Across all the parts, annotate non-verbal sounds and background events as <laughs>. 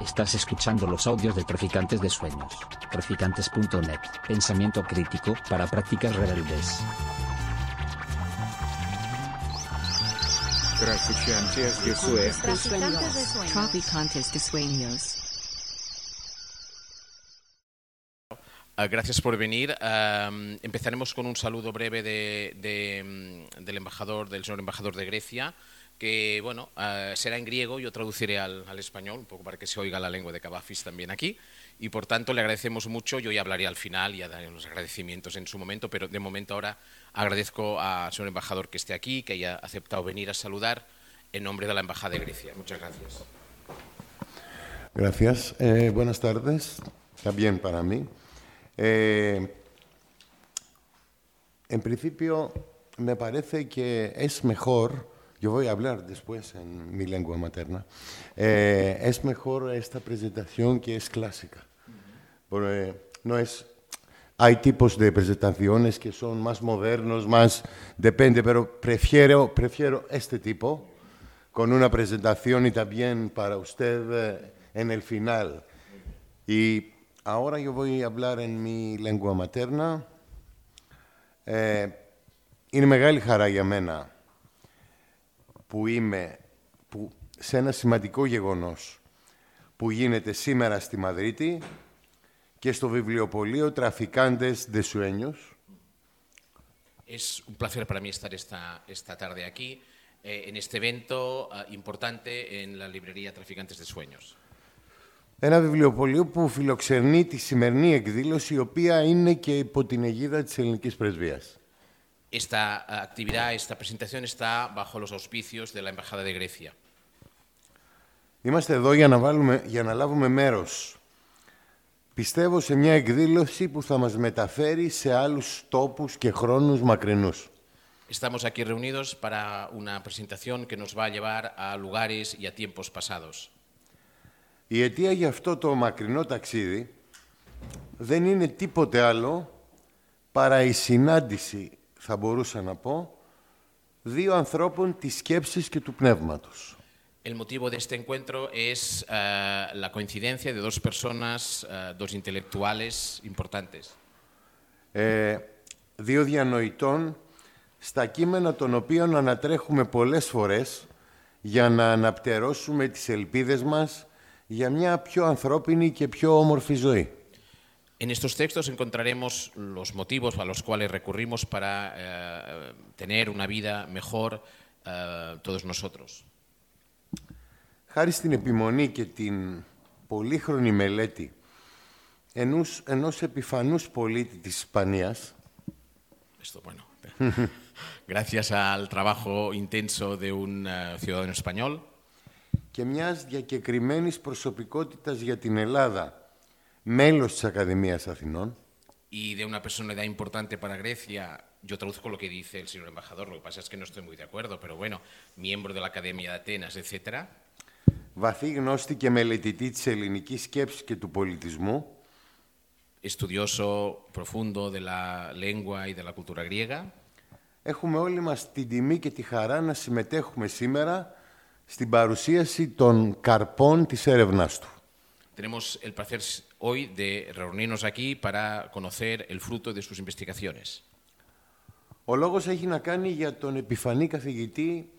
Estás escuchando los audios de Traficantes de Sueños. Traficantes.net. Pensamiento crítico para prácticas rebeldes. Traficantes de Sueños. Traficantes de sueños. Ah, gracias por venir. Empezaremos con un saludo breve de- de, mm, del embajador, del señor embajador de Grecia, que bueno ah, será en griego. Yo traduciré al, español un poco para que se oiga la lengua de Cavafis también aquí. Y por tanto le agradecemos mucho. Yo ya hablaré al final, ya daré los agradecimientos en su momento, pero de momento ahora agradezco al señor embajador que esté aquí, que haya aceptado venir a saludar en nombre de la embajada de Grecia. Muchas gracias. Gracias. Eh, buenas tardes. Bien para mí. Eh, en principio, me parece que es mejor, yo voy a hablar después en mi lengua materna, eh, es mejor esta presentación que es clásica. Porque no es, hay tipos de presentaciones que son más modernos, más, depende, pero prefiero, prefiero este tipo con una presentación y también para usted eh, en el final. Y ahora yo voy a hablar en mi lengua materna. Ε, είναι μεγάλη χαρά για μένα που είμαι που, σε ένα σημαντικό γεγονός που γίνεται σήμερα στη Μαδρίτη και στο βιβλιοπωλείο Traficantes de Sueños. Es un placer para mí estar esta, esta tarde aquí, eh, en este evento ah, importante en la librería Traficantes de Sueños. Ένα βιβλιοπωλείο που φιλοξενεί τη σημερινή εκδήλωση, η οποία είναι και υπό την αιγίδα της ελληνικής πρεσβείας. Esta ah, actividad, esta presentación está bajo los auspicios de la Embajada de Grecia. Είμαστε εδώ για να, βάλουμε, για να λάβουμε μέρος. Πιστεύω σε μια εκδήλωση που θα μας μεταφέρει σε άλλους τόπους και χρόνους μακρινούς. Estamos aquí reunidos para una presentación que nos va a llevar a lugares y a tiempos pasados. Η αιτία για αυτό το μακρινό ταξίδι δεν είναι τίποτε άλλο παρά η συνάντηση, θα μπορούσα να πω, δύο ανθρώπων της σκέψης και του πνεύματος. El motivo de este encuentro es ah, la coincidencia de dos personas, ah, dos intelectuales importantes. Ε, δύο διανοητών στα κείμενα των οποίων ανατρέχουμε πολλές φορές για να αναπτερώσουμε τις ελπίδες μας για μια πιο ανθρώπινη και πιο όμορφη ζωή. En estos textos encontraremos los motivos a los cuales recurrimos para eh, tener una vida mejor eh, todos nosotros. Χάρη στην επιμονή και την πολύχρονη μελέτη ενός, ενός επιφανούς πολίτη της Ισπανίας, Esto, bueno, <laughs> gracias al trabajo intenso de un eh, ciudadano español και μιας διακεκριμένης προσωπικότητας για την Ελλάδα, μέλος της Ακαδημίας Αθηνών, y de una personalidad importante para Grecia, yo traduzco lo que dice el señor embajador, lo que pasa es que no estoy muy de acuerdo, pero bueno, miembro de la Academia de Atenas, etcétera, βαθύ γνώστη και μελετητή της ελληνικής σκέψης και του πολιτισμού, estudioso profundo de la lengua y de la cultura griega, έχουμε όλοι μας την τιμή και τη χαρά να συμμετέχουμε σήμερα στην παρουσίαση των καρπών της έρευνάς του. Tenemos el placer hoy de reunirnos aquí para conocer el fruto de sus investigaciones. Ο λόγος έχει να κάνει για τον επιφανή καθηγητή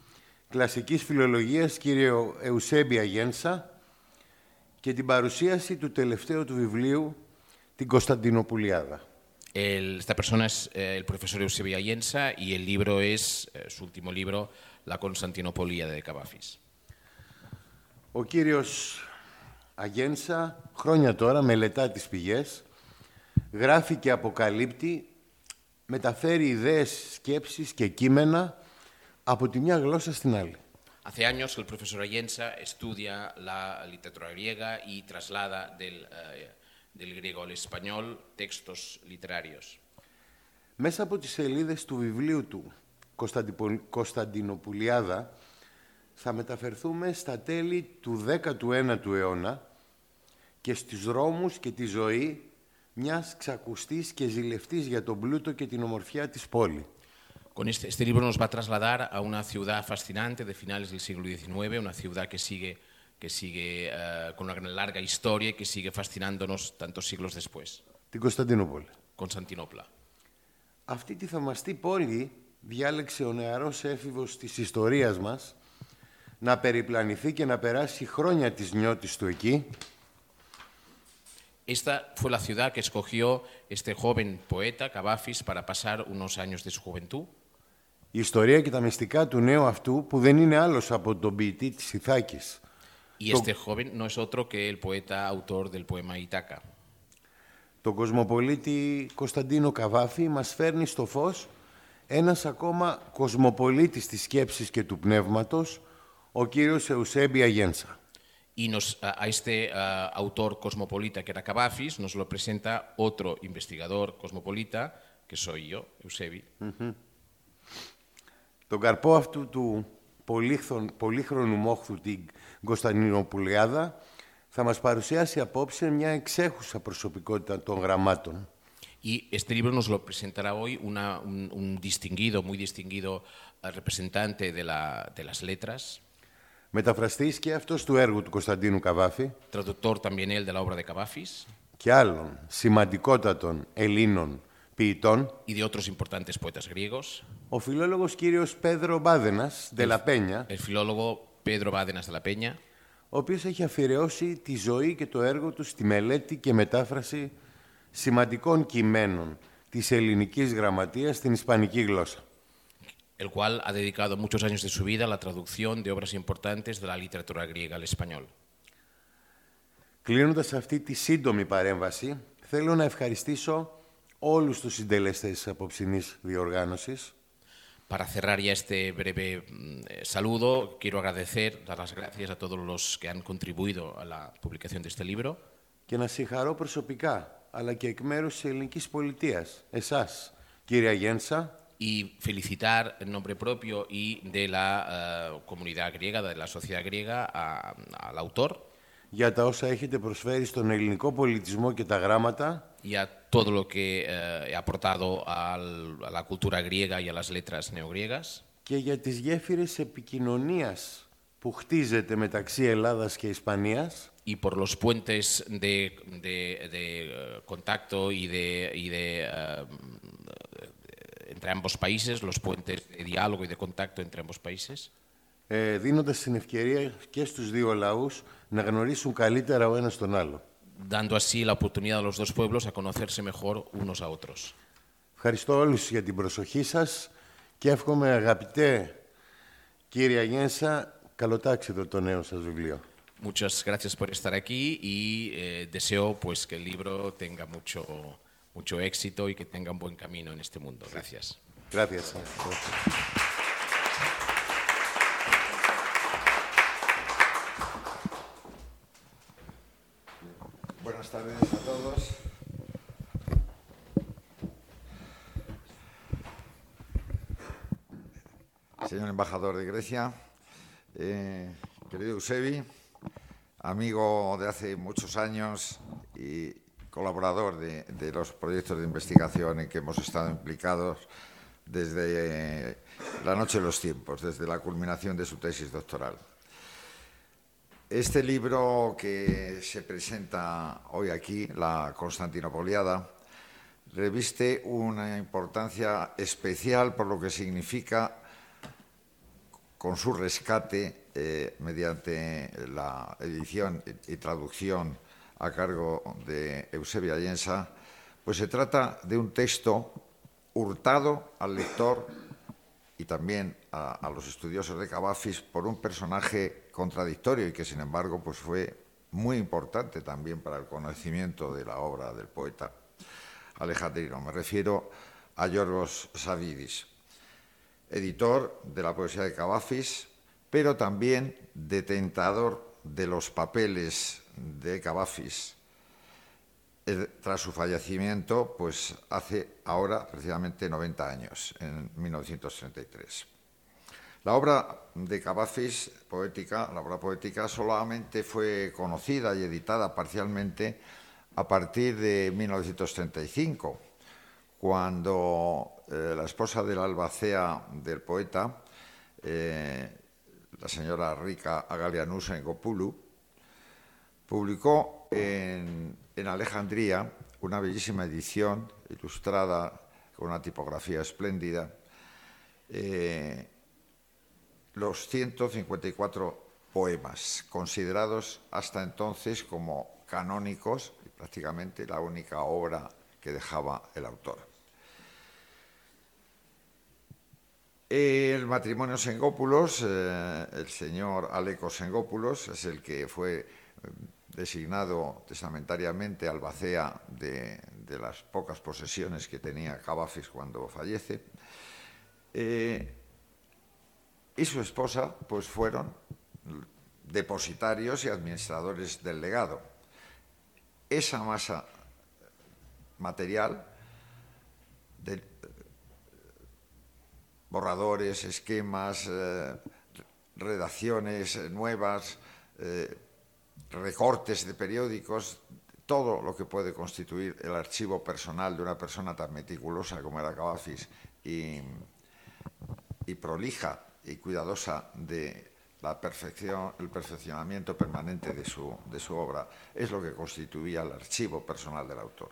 κλασικής φιλολογίας κύριο Εουσέμπια Γένσα και την παρουσίαση του τελευταίου του βιβλίου «Την Κωνσταντινοπουλιάδα». El- esta persona es eh, el profesor Eusebio Ayensa y el libro es eh, su último libro, La Constantinopolia de Cavafis. Ο κύριος Αγένσα χρόνια τώρα μελετά τις πηγές, γράφει και αποκαλύπτει, μεταφέρει ιδέες, σκέψεις και κείμενα από τη μια γλώσσα στην άλλη. Hace años el profesor Ayensa estudia la literatura griega y traslada del, eh, del griego al español textos literarios. Μέσα από τις σελίδες του βιβλίου του «Κωνσταντιπο- Κωνσταντινοπουλιάδα θα μεταφερθούμε στα τέλη του 19ου αιώνα και στους δρόμους και τη ζωή μιας ξακουστής και ζηλευτής για τον πλούτο και την ομορφιά της πόλη. Con este, este libro nos va a trasladar a una ciudad fascinante de finales del siglo XIX, una ciudad que sigue que sigue eh, con una gran- larga historia y que sigue fascinándonos tantos siglos después, την Κωνσταντινούπολη. Constantinopla. Αυτή τη θαυμαστή πόλη διάλεξε ο νεαρός έφηβος της ιστορίας μας να περιπλανηθεί και να περάσει χρόνια της νιώτης του εκεί Esta fue la ciudad que escogió este joven poeta, Cavafis, para pasar unos años de su juventud. Η ιστορία και τα μυστικά του νέου αυτού που δεν είναι άλλος από τον ποιητή της Ιθάκης. Y este joven no es otro que el poeta autor del poema Itaca. Τον κοσμοπολίτη Κωνσταντίνο Καβάφη μας φέρνει στο φως ένας ακόμα κοσμοπολίτης της σκέψης και του πνεύματος, ο κύριος Εουσέμπια Γένσα. Y nos, a, a este ah, autor cosmopolita que era Cavafis nos lo presenta otro investigador cosmopolita, que soy yo, Eusebi. Τον καρπό αυτού του πολύχθον- πολύχρονου μόχθου την Κωνσταντινοπουλιάδα θα μας παρουσιάσει απόψε μια εξέχουσα προσωπικότητα των γραμμάτων. Y este libro nos lo presentará hoy una- un, un distinguido, muy distinguido ah, representante de, la- de las letras, Μεταφραστής και αυτός του έργου του Κωνσταντίνου Καβάφη. Traductor también él de la obra de Cavafis. Και άλλων σημαντικότατων Ελλήνων ποιητών, y de otros importantes poetas griegos, ο φιλόλογος κύριος Πέδρο Μπάδενας, Δελαπένια, el filólogo Pedro Bádenas de la Peña, ο οποίος έχει αφιερώσει τη ζωή και το έργο του στη μελέτη και μετάφραση σημαντικών κειμένων της ελληνικής γραμματείας στην ισπανική γλώσσα. el cual ha dedicado muchos años de su vida a la traducción de obras importantes de la literatura griega al español. Κλείνοντας αυτή τη σύντομη παρέμβαση, θέλω να ευχαριστήσω όλους τους συντελεστές της απόψινής διοργάνωσης, Para cerrar ya este breve mm, eh, saludo, quiero agradecer, dar las gracias a todos los que han contribuido a la publicación de este libro και να συγχαρώ προσωπικά, αλλά και εκ μέρους της ελληνικής πολιτείας, εσάς, κύριε Γένσα, y felicitar en nombre propio y de la eh, comunidad griega, de la sociedad griega, a- al autor για τα όσα έχετε προσφέρει στον ελληνικό πολιτισμό και τα γράμματα y a todo lo que eh, he aportado al- a la cultura griega y a las letras neogriegas και για τις γέφυρες επικοινωνίας που χτίζεται μεταξύ Ελλάδας και Ισπανίας y por los puentes de, de- de, eh, contacto y de, y de, eh, entre ambos países, los puentes de diálogo y de contacto entre ambos países, ε, δίνοντας την ευκαιρία και στους δύο λαούς να γνωρίσουν καλύτερα ο ένας τον άλλο. dando así la oportunidad a los dos pueblos a conocerse mejor unos a otros. Ευχαριστώ όλους για την προσοχή σας και εύχομαι αγαπητέ κύριε Αγένσα, καλοτάξιδο το νέο σας βιβλίο. Muchas gracias por estar aquí y eh, deseo pues que el libro tenga mucho, mucho éxito y que tenga un buen camino en este mundo. Gracias. Gracias. Buenas tardes a todos. Señor embajador de Grecia, eh, querido Eusebi, amigo de hace muchos años y colaborador de, los proyectos de investigación en que hemos estado implicados desde eh, la noche de los tiempos, desde la culminación de su tesis doctoral. Este libro que se presenta hoy aquí, La Constantinopoliada, reviste una importancia especial por lo que significa con su rescate eh, mediante la edición y traducción a cargo de Eusebia Llensa, pues se trata de un texto hurtado al lector y también a, los estudiosos de Cavafis por un personaje contradictorio y que sin embargo pues fue muy importante también para el conocimiento de la obra del poeta alejandrino. Me refiero a Yorgos Savidis, editor de la poesía de Cavafis, pero también detentador de los papeles de Cavafis. Tras su fallecimiento, pues hace ahora precisamente 90 años, en 1933. La obra de Cavafis, poética, la obra poética, solamente fue conocida y editada parcialmente a partir de 1935, cuando eh, la esposa del albacea del poeta, eh, la señora Rica Agalianus Engopulu, publicó en, Alejandría una bellísima edición ilustrada con una tipografía espléndida, eh, los 154 poemas, considerados hasta entonces como canónicos y prácticamente la única obra que dejaba el autor. El matrimonio Sengópulos, eh, el señor Aleco Sengópulos, es el que fue designado testamentariamente albacea de, las pocas posesiones que tenía Cavafis cuando fallece. Eh, y su esposa, pues fueron depositarios y administradores del legado. Esa masa material de borradores, esquemas, eh, redacciones nuevas, eh, recortes de periódicos, todo lo que puede constituir el archivo personal de una persona tan meticulosa como era Cavafis y, prolija y cuidadosa de la perfección, el perfeccionamiento permanente de su, de su obra, es lo que constituía el archivo personal del autor.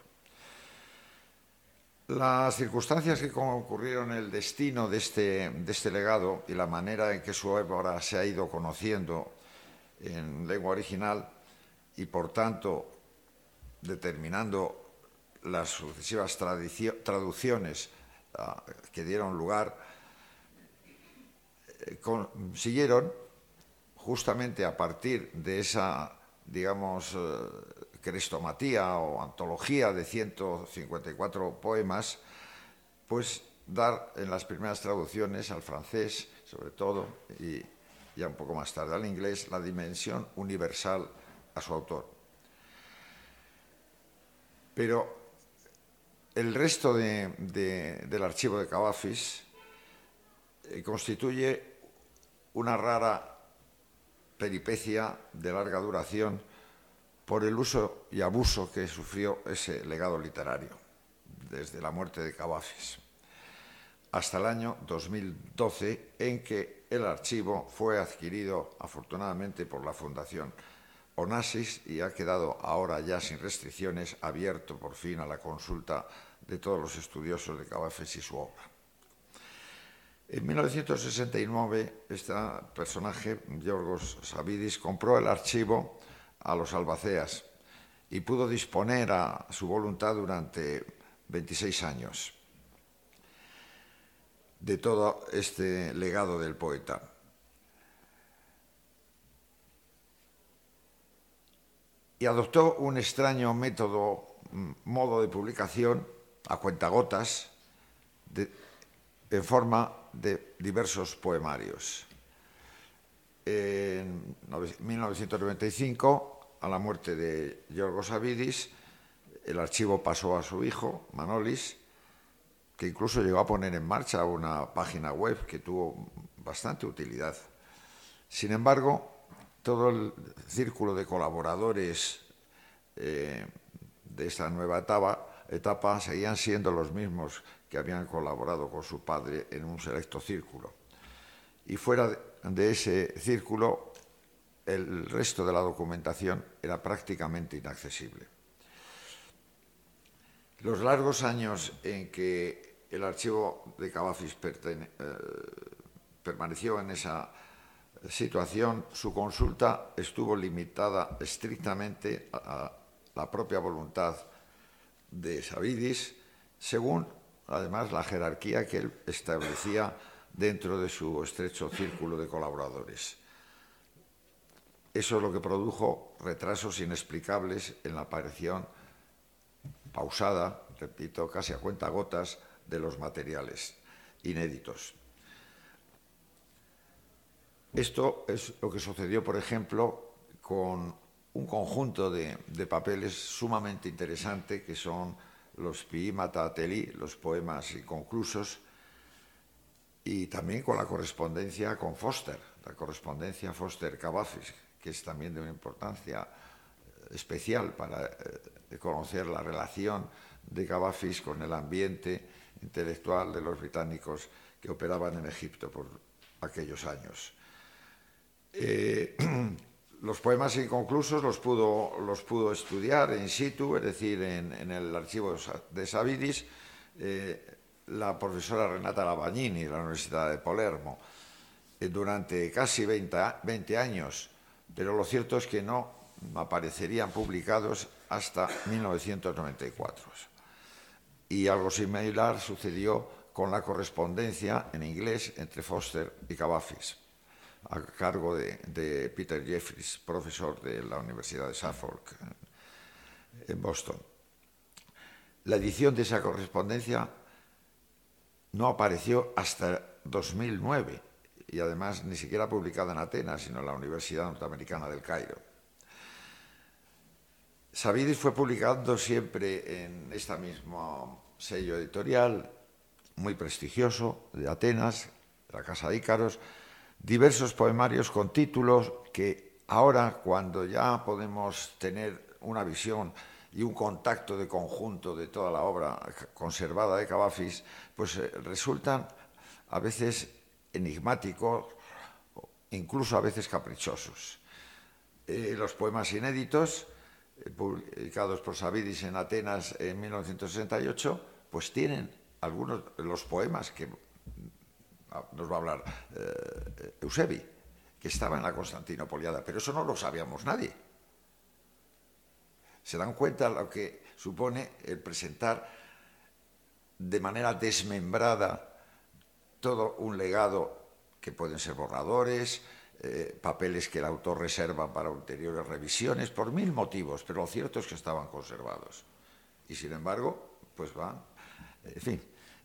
Las circunstancias que concurrieron el destino de este, de este legado y la manera en que su obra se ha ido conociendo en lengua original y, por tanto, determinando las sucesivas traducciones ah, que dieron lugar, eh, siguieron justamente a partir de esa, digamos, eh, crestomatía o antología de 154 poemas, pues dar en las primeras traducciones al francés, sobre todo, y ya un poco más tarde al inglés, la dimensión universal a su autor. Pero el resto del archivo de Cavafis eh, constituye una rara peripecia de larga duración por el uso y abuso que sufrió ese legado literario desde la muerte de Cavafis hasta el año 2012 en que el archivo fue adquirido afortunadamente por la Fundación Onassis y ha quedado ahora ya sin restricciones abierto por fin a la consulta de todos los estudiosos de Cavafis y su obra. En 1969, este personaje, Yorgos Savidis, compró el archivo a los albaceas y pudo disponer a su voluntad durante 26 años de todo este legado del poeta. Y adoptó un extraño método, mm, modo de publicación a cuentagotas, en forma de diversos poemarios. En 1995 a la muerte de Yorgos Avidis, el archivo pasó a su hijo, Manolis, que incluso llegó a poner en marcha una página web que tuvo bastante utilidad. Sin embargo, todo el círculo de colaboradores eh, de esta nueva etapa, etapa seguían siendo los mismos que habían colaborado con su padre en un selecto círculo. Y fuera de ese círculo el resto de la documentación era prácticamente inaccesible. Los largos años en que el archivo de Cavafis eh, permaneció en esa situación, su consulta estuvo limitada estrictamente a la propia voluntad de Savidis, según además la jerarquía que él establecía dentro de su estrecho círculo de colaboradores. Eso es lo que produjo retrasos inexplicables en la aparición pausada, repito, casi a cuenta gotas, de los materiales inéditos. Esto es lo que sucedió, por ejemplo, con un conjunto de, papeles sumamente interesante que son los Piimata Ateli, los poemas inconclusos, y también con la correspondencia con Foster, la correspondencia Foster-Cavafis, que es también de una importancia eh, especial para eh, conocer la relación de Cavafis con el ambiente intelectual de los británicos que operaban en Egipto por aquellos años. Eh, <clears throat> los poemas inconclusos los pudo, los pudo estudiar in situ, es decir, en, el archivo de Savidis, eh, la profesora Renata Lavagnini de la Universidad de Palermo eh, durante casi 20, años, pero lo cierto es que no aparecerían publicados hasta 1994. Y algo similar sucedió con la correspondencia en inglés entre Foster y Cavafis, a cargo de, Peter Jeffries, profesor de la Universidad de Suffolk en Boston. La edición de esa correspondencia no apareció hasta 2009 y además ni siquiera publicada en Atenas, sino en la Universidad Norteamericana del Cairo. Savidis fue publicando siempre en este mismo sello editorial, muy prestigioso, de Atenas, la Casa de Ícaros, diversos poemarios con títulos que ahora, cuando ya podemos tener una visión y un contacto de conjunto de toda la obra conservada de Cavafis, pues eh, resultan a veces enigmáticos, incluso a veces caprichosos. Eh, los poemas inéditos, eh, publicados por Savidis en Atenas en 1968, pues tienen algunos de los poemas que ah, nos va a hablar Eusebi, que estaba en la Constantinopoliada, pero eso no lo sabíamos nadie se dan cuenta lo que supone el presentar de manera desmembrada todo un legado que pueden ser borradores, eh, papeles que el autor reserva para ulteriores revisiones, por mil motivos, pero lo cierto es que estaban conservados. Y sin embargo, pues van, en fin.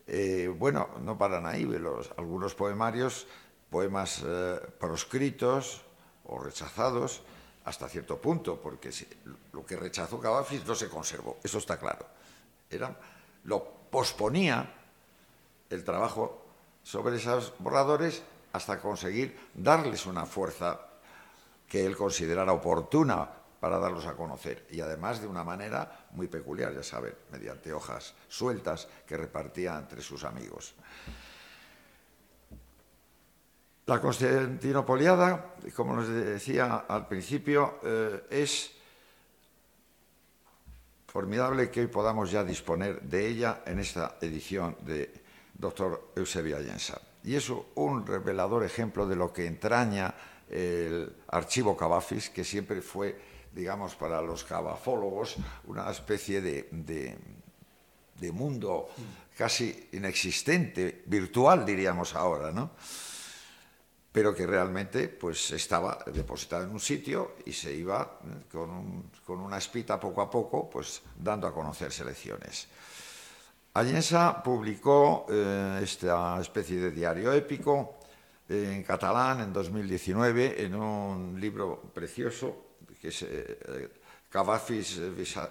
Eh, bueno, no paran ahí, los, algunos poemarios, poemas eh, proscritos o rechazados, hasta cierto punto, porque lo que rechazó Cavafis no se conservó, eso está claro. Era, lo posponía el trabajo sobre esos borradores hasta conseguir darles una fuerza que él considerara oportuna para darlos a conocer y además de una manera muy peculiar, ya saben, mediante hojas sueltas que repartía entre sus amigos. La Constantinopoliada, como nos decía al principio, eh, es formidable que hoy podamos ya disponer de ella en esta edición de Dr. Eusebio Allensa. Y es un revelador ejemplo de lo que entraña el archivo Cavafis, que siempre fue, digamos, para los cavafólogos una especie de, de mundo casi inexistente, virtual diríamos ahora, ¿no? pero que realmente pues, estaba depositado en un sitio y se iba eh, con, una espita poco a poco pues, dando a conocer selecciones. Allensa publicó eh, esta especie de diario épico en catalán en 2019 en un libro precioso que es eh, Cavafis,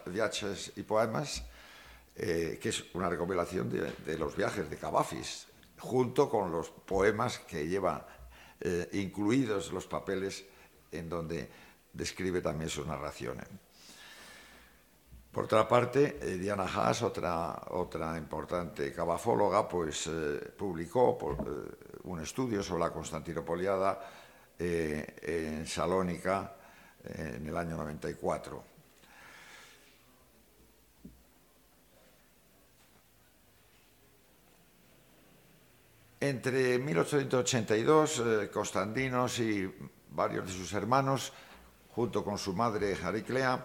Viajes y Poemas, que es una recopilación de, los viajes de Cavafis, junto con los poemas que lleva eh, incluidos los papeles en donde describe también sus narraciones. Por otra parte, eh, Diana Haas, otra, otra importante cabafóloga, pues eh, publicó un estudio sobre la Constantinopoliada en Salónica en el año 94. Entre 1882, eh, Constantinos y varios de sus hermanos, junto con su madre Jariclea,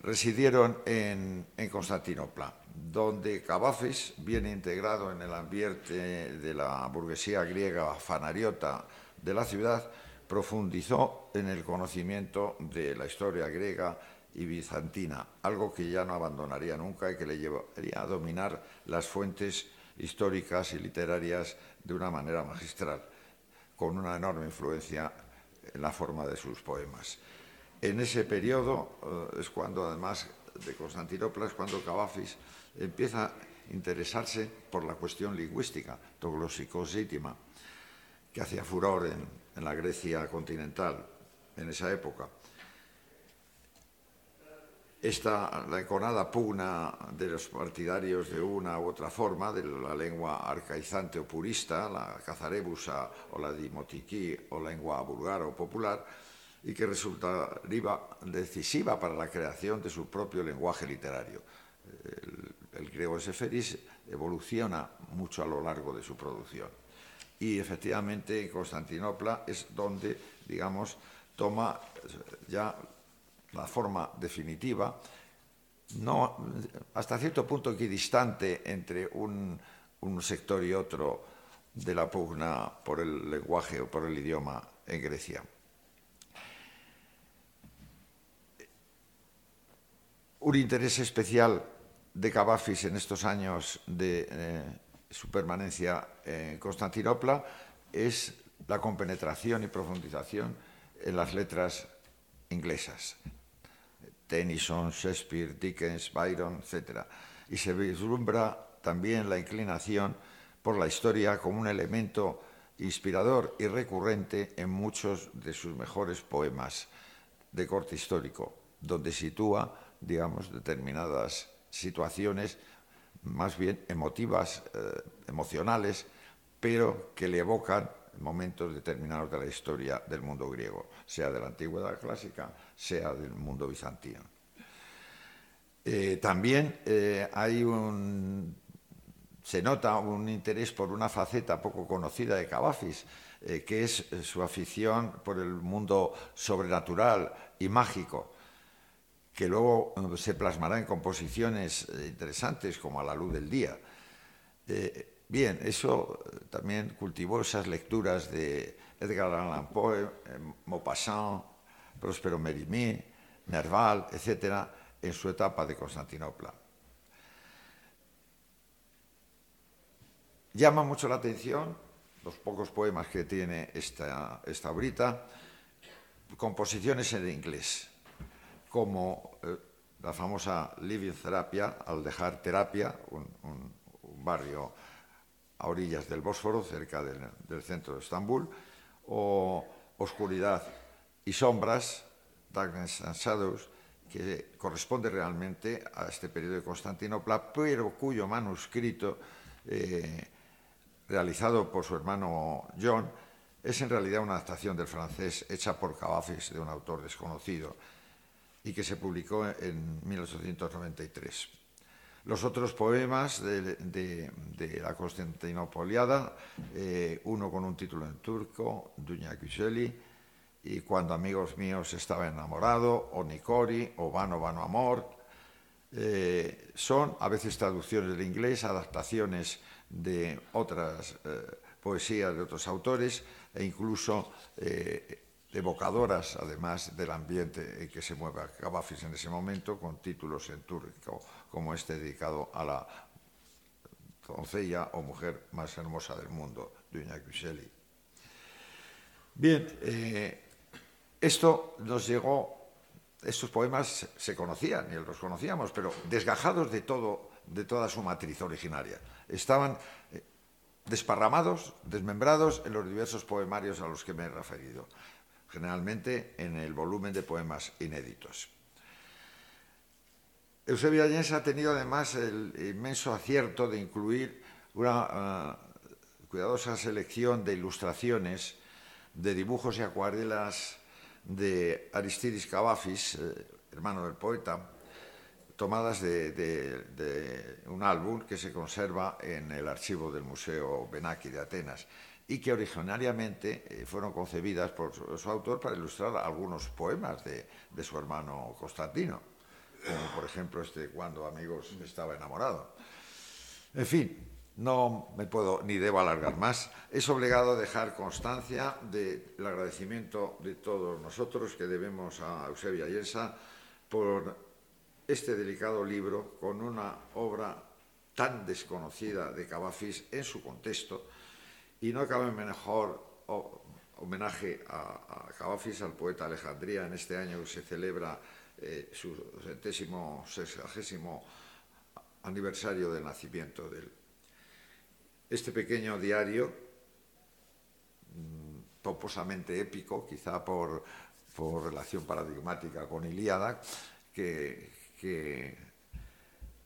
residieron en, Constantinopla, donde Cavafis, bien integrado en el ambiente de la burguesía griega fanariota de la ciudad, profundizó en el conocimiento de la historia griega y bizantina, algo que ya no abandonaría nunca y que le llevaría a dominar las fuentes históricas y literarias de una manera magistral, con una enorme influencia en la forma de sus poemas. En ese periodo eh, es cuando, además de Constantinopla, es cuando Cavafis empieza a interesarse por la cuestión lingüística, toglosicosítima, que hacía furor en la Grecia continental en esa época esta, enconada pugna de los partidarios de una u otra forma, de la lengua arcaizante o purista, la cazarebusa o la dimotiquí o lengua vulgar o popular, y que resultaría decisiva para la creación de su propio lenguaje literario. El, griego de Seferis evoluciona mucho a lo largo de su producción. Y efectivamente en Constantinopla es donde, digamos, toma ya la forma definitiva, no, hasta cierto punto equidistante entre un, sector y otro de la pugna por el lenguaje o por el idioma en Grecia. Un interés especial de Cavafis en estos años de eh, su permanencia en Constantinopla es la compenetración y profundización en las letras inglesas. Tennyson, Shakespeare, Dickens, Byron, etc. Y se vislumbra también la inclinación por la historia como un elemento inspirador y recurrente en muchos de sus mejores poemas de corte histórico, donde sitúa, digamos, determinadas situaciones más bien emotivas, eh, emocionales, pero que le evocan momentos determinados de la historia del mundo griego, sea de la antigüedad clásica, sea del mundo bizantino. Eh, también eh, hay un se nota un interés por una faceta poco conocida de Cavafis, que es su afición por el mundo sobrenatural y mágico, que luego eh, se plasmará en composiciones interesantes como A la luz del día. bien, eso también cultivó esas lecturas de Edgar Allan Poe, Maupassant, Próspero Mérimée, Nerval, etc., en su etapa de Constantinopla. Llama mucho la atención los pocos poemas que tiene esta, esta obrita, composiciones en inglés, como eh, la famosa Living Therapia, al dejar terapia, un, barrio a orillas del Bósforo, cerca del, centro de Estambul, o Oscuridad y Sombras, Darkness and Shadows, que corresponde realmente a este periodo de Constantinopla, pero cuyo manuscrito eh, realizado por su hermano John, es en realidad una adaptación del francés hecha por Cavafis de un autor desconocido y que se publicó en 1893. Los otros poemas de, la Constantinopoliada, eh, uno con un título en turco, Duña Güzeli, y Cuando amigos míos estaba enamorado, o Nicori, o Vano Vano Amor, eh, son a veces traducciones del inglés, adaptaciones de otras eh, poesías de otros autores e incluso evocadoras, además del ambiente en que se mueve Cavafis en ese momento, con títulos en turco, como este dedicado a la doncella o mujer más hermosa del mundo, Duña Güzeli. Bien, eh, esto nos llegó, estos poemas se conocían y los conocíamos, pero desgajados de todo, de toda su matriz originaria estaban eh, desparramados, desmembrados en los diversos poemarios a los que me he referido, generalmente en el volumen de poemas inéditos. Eusebio Allens ha tenido además el inmenso acierto de incluir una eh, cuidadosa selección de ilustraciones, de dibujos y acuarelas de Aristidis Cavafis, eh, hermano del poeta, tomadas de, un álbum que se conserva en el archivo del Museo Benaki de Atenas y que originariamente eh, fueron concebidas por su, autor para ilustrar algunos poemas de, su hermano Constantino, como por ejemplo este Cuando amigos estaba enamorado. En fin, no me puedo ni debo alargar más. Es obligado dejar constancia del agradecimiento de todos nosotros que debemos a Eusebia Yensa por este delicado libro con una obra tan desconocida de Cavafis en su contexto y no cabe mejor homenaje a, Cavafis, al poeta Alejandría, en este año que se celebra eh, su centésimo, sexagésimo aniversario del nacimiento de él. Este pequeño diario, mm, pomposamente épico, quizá por, por relación paradigmática con Ilíada, que, que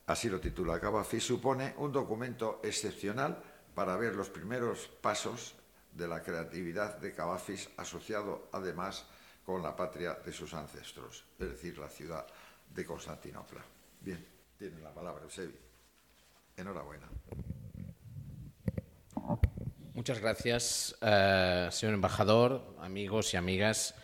así lo titula Cavafis, supone un documento excepcional para ver los primeros pasos de la creatividad de Cavafis, asociado además con la patria de sus ancestros, es decir, la ciudad de Constantinopla. Bien, tiene la palabra Eusebi. Enhorabuena. Muchas gracias, eh, señor embajador, amigos y amigas.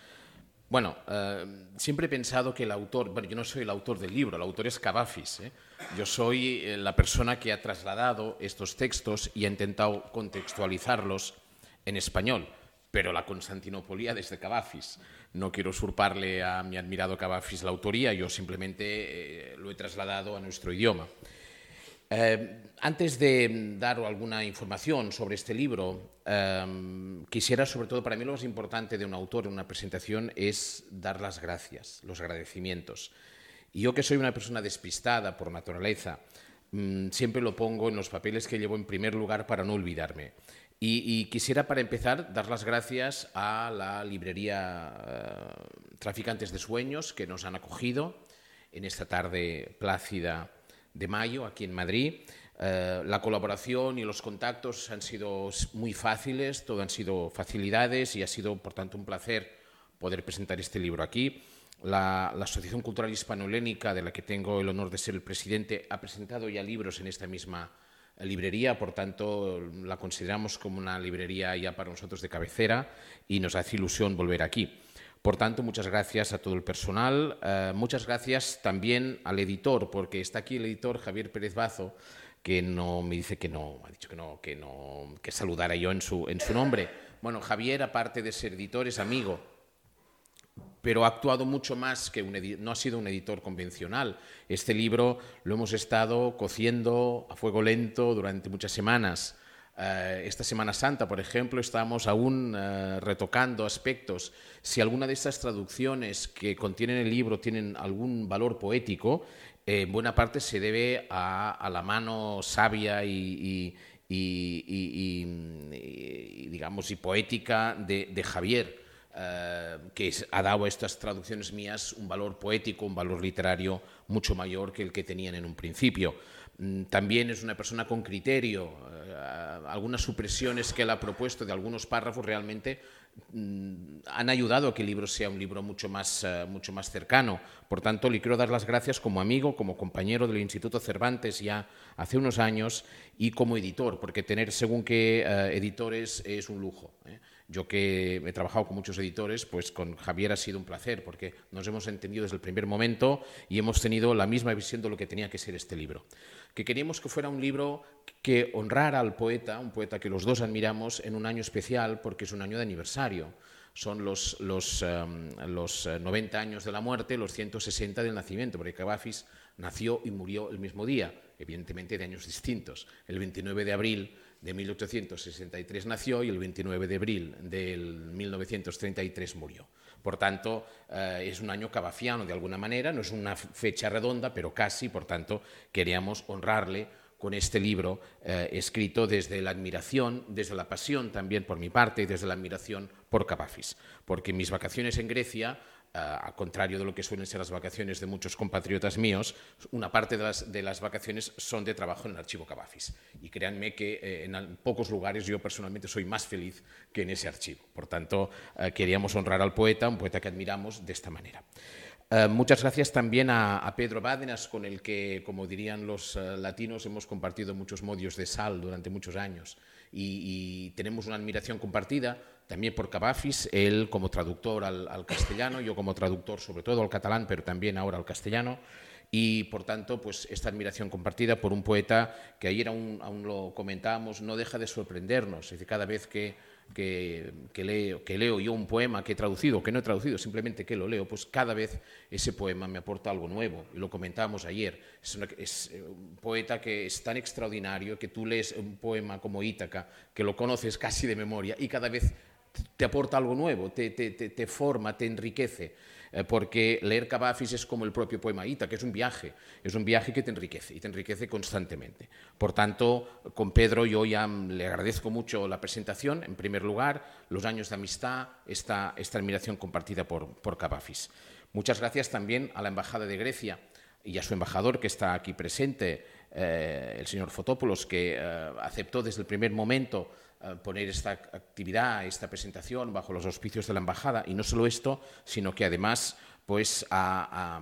Bueno, eh, siempre he pensado que el autor, bueno, yo no soy el autor del libro, el autor es Cavafis. ¿eh? Yo soy eh, la persona que ha trasladado estos textos y ha intentado contextualizarlos en español, pero la Constantinopolia desde Cavafis. No quiero usurparle a mi admirado Cavafis la autoría, yo simplemente lo he trasladado a nuestro idioma. Eh, antes de dar alguna información sobre este libro, eh, quisiera, sobre todo, para mí lo más importante de un autor en una presentación es dar las gracias, los agradecimientos. Yo que soy una persona despistada por naturaleza, mm, siempre lo pongo en los papeles que llevo en primer lugar para no olvidarme. Y, y quisiera, para empezar, dar las gracias a la librería eh, Traficantes de Sueños que nos han acogido en esta tarde plácida de mayo aquí en Madrid. Eh, la colaboración y los contactos han sido muy fáciles, todo han sido facilidades y ha sido, por tanto, un placer poder presentar este libro aquí. La, Asociación Cultural Hispano-Helénica, de la que tengo el honor de ser el presidente, ha presentado ya libros en esta misma librería, por tanto, la consideramos como una librería ya para nosotros de cabecera y nos hace ilusión volver aquí. Por tanto, muchas gracias a todo el personal, eh, muchas gracias también al editor, porque está aquí el editor Javier Pérez Bazo, que no me dice que no, ha dicho que no, que no, que saludara yo en su, en su nombre. Bueno, Javier, aparte de ser editor, es amigo, pero ha actuado mucho más que un no ha sido un editor convencional. Este libro lo hemos estado cociendo a fuego lento durante muchas semanas. Uh, esta Semana Santa, por ejemplo, estamos aún uh, retocando aspectos. Si alguna de estas traducciones que contienen el libro tienen algún valor poético, eh, en buena parte se debe a, la mano sabia y, digamos, y poética de Javier. Uh, que ha dado a estas traducciones mías un valor poético, un valor literario mucho mayor que el que tenían en un principio. Mm, también es una persona con criterio. Eh, algunas supresiones que él ha propuesto de algunos párrafos realmente mm, han ayudado a que el libro sea un libro mucho más, uh, mucho más cercano. Por tanto, le quiero dar las gracias como amigo, como compañero del Instituto Cervantes ya hace unos años y como editor, porque tener según qué editores es un lujo. ¿eh? Yo que he trabajado con muchos editores, pues con Javier ha sido un placer, porque nos hemos entendido desde el primer momento y hemos tenido la misma visión de lo que tenía que ser este libro. Que queríamos que fuera un libro que honrara al poeta, un poeta que los dos admiramos, en un año especial, porque es un año de aniversario. Son los, los, um, los 90 años de la muerte, los 160 del nacimiento, porque Cavafis nació y murió el mismo día, evidentemente de años distintos. El 29 de abril de 1863 nació y el 29 de abril del 1933 murió. Por tanto, eh, es un año cabafiano de alguna manera, no es una fecha redonda, pero casi, por tanto, queríamos honrarle con este libro eh, escrito desde la admiración, desde la pasión también por mi parte y desde la admiración por Cavafis. Porque mis vacaciones en Grecia Uh, al contrario de lo que suelen ser las vacaciones de muchos compatriotas míos, una parte de las, vacaciones son de trabajo en el archivo Cavafis. Y créanme que eh, en pocos lugares yo personalmente soy más feliz que en ese archivo. Por tanto, queríamos honrar al poeta, un poeta que admiramos de esta manera. Uh, muchas gracias también a, Pedro Bádenas, con el que, como dirían los latinos, hemos compartido muchos modios de sal durante muchos años. Y, tenemos una admiración compartida también por Cavafis, él como traductor al, al, castellano, yo como traductor sobre todo al catalán, pero también ahora al castellano, y por tanto, pues esta admiración compartida por un poeta que ayer aún, aún lo comentábamos, no deja de sorprendernos, es decir, cada vez que, que, leo, que leo yo un poema que he traducido, que no he traducido, simplemente que lo leo, pues cada vez ese poema me aporta algo nuevo, y lo comentábamos ayer, es, es un poeta que es tan extraordinario que tú lees un poema como Ítaca, que lo conoces casi de memoria, y cada vez te aporta algo nuevo, te, te, te forma, te enriquece, eh, porque leer Cavafis es como el propio poema Ita, que es un viaje, es un viaje que te enriquece y te enriquece constantemente. Por tanto, con Pedro yo ya le agradezco mucho la presentación, en primer lugar, los años de amistad, esta, admiración compartida por, por Cavafis. Muchas gracias también a la Embajada de Grecia y a su embajador que está aquí presente, el señor Fotopoulos, que aceptó desde el primer momento poner esta actividad, esta presentación bajo los auspicios de la embajada. Y no solo esto, sino que además pues, ha,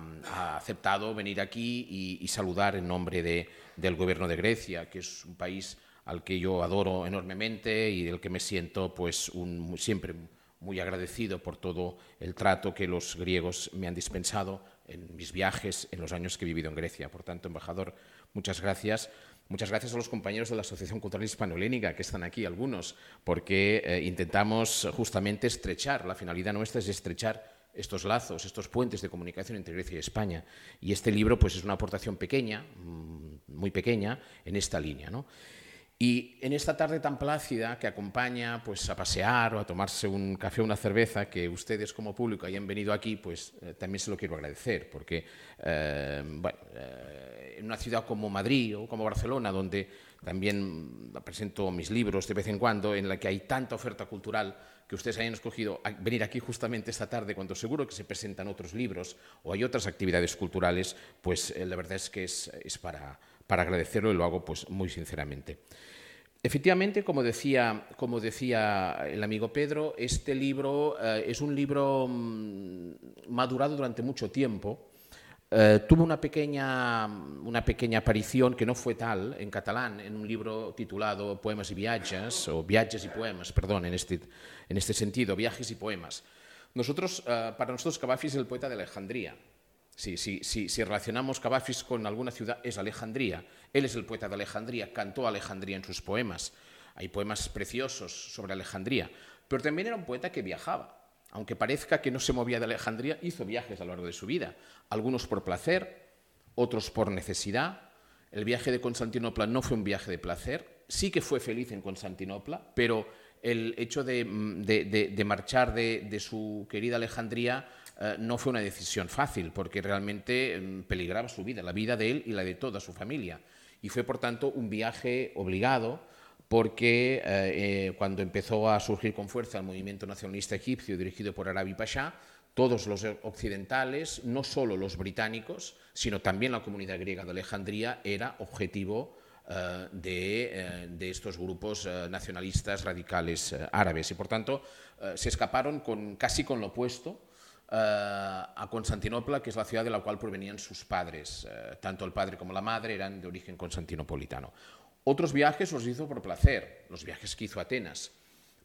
aceptado venir aquí y, saludar en nombre del gobierno de Grecia, que es un país al que yo adoro enormemente y del que me siento pues, siempre muy agradecido por todo el trato que los griegos me han dispensado en mis viajes en los años que he vivido en Grecia. Por tanto, embajador, muchas gracias. Muchas gracias a los compañeros de la Asociación Cultural Hispanolénica que están aquí, algunos, porque eh, intentamos justamente estrechar, la finalidad nuestra es estrechar estos lazos, estos puentes de comunicación entre Grecia y España. Y este libro pues, es una aportación pequeña, mm, muy pequeña, en esta línea. ¿no? Y en esta tarde tan plácida que acompaña pues, a pasear o a tomarse un café o una cerveza, que ustedes como público hayan venido aquí, pues eh, también se lo quiero agradecer, porque eh, bueno, eh, en una ciudad como Madrid o como Barcelona, donde también presento mis libros de vez en cuando, en la que hay tanta oferta cultural, que ustedes hayan escogido venir aquí justamente esta tarde, cuando seguro que se presentan otros libros o hay otras actividades culturales, pues la verdad es que es, es para, para agradecerlo y lo hago pues muy sinceramente. Efectivamente, como decía, como decía el amigo Pedro, este libro eh, es un libro mm, madurado durante mucho tiempo. Eh, tuvo una pequeña, una pequeña aparición que no fue tal en catalán, en un libro titulado Poemas y Viajes, o Viajes y Poemas, perdón, en este, en este sentido, Viajes y Poemas. Nosotros, eh, para nosotros, Cavafi es el poeta de Alejandría. Si, relacionamos Cavafis con alguna ciudad, es Alejandría. Él es el poeta de Alejandría, cantó Alejandría en sus poemas. Hay poemas preciosos sobre Alejandría. Pero también era un poeta que viajaba. Aunque parezca que no se movía de Alejandría, hizo viajes a lo largo de su vida. Algunos por placer, otros por necesidad. El viaje de Constantinopla no fue un viaje de placer. Sí que fue feliz en Constantinopla, pero el hecho de, marchar de, su querida Alejandría eh, no fue una decisión fácil, porque realmente mm, peligraba su vida, la vida de él y la de toda su familia. Y fue, por tanto, un viaje obligado, porque eh, eh, cuando empezó a surgir con fuerza el movimiento nacionalista egipcio dirigido por Arabi Pasha, todos los occidentales, no solo los británicos, sino también la comunidad griega de Alejandría, era objetivo de, estos grupos nacionalistas radicales árabes. Y por tanto, se escaparon con, casi con lo opuesto a Constantinopla, que es la ciudad de la cual provenían sus padres. Eh, tanto el padre como la madre eran de origen constantinopolitano. Otros viajes los hizo por placer, los viajes que hizo Atenas.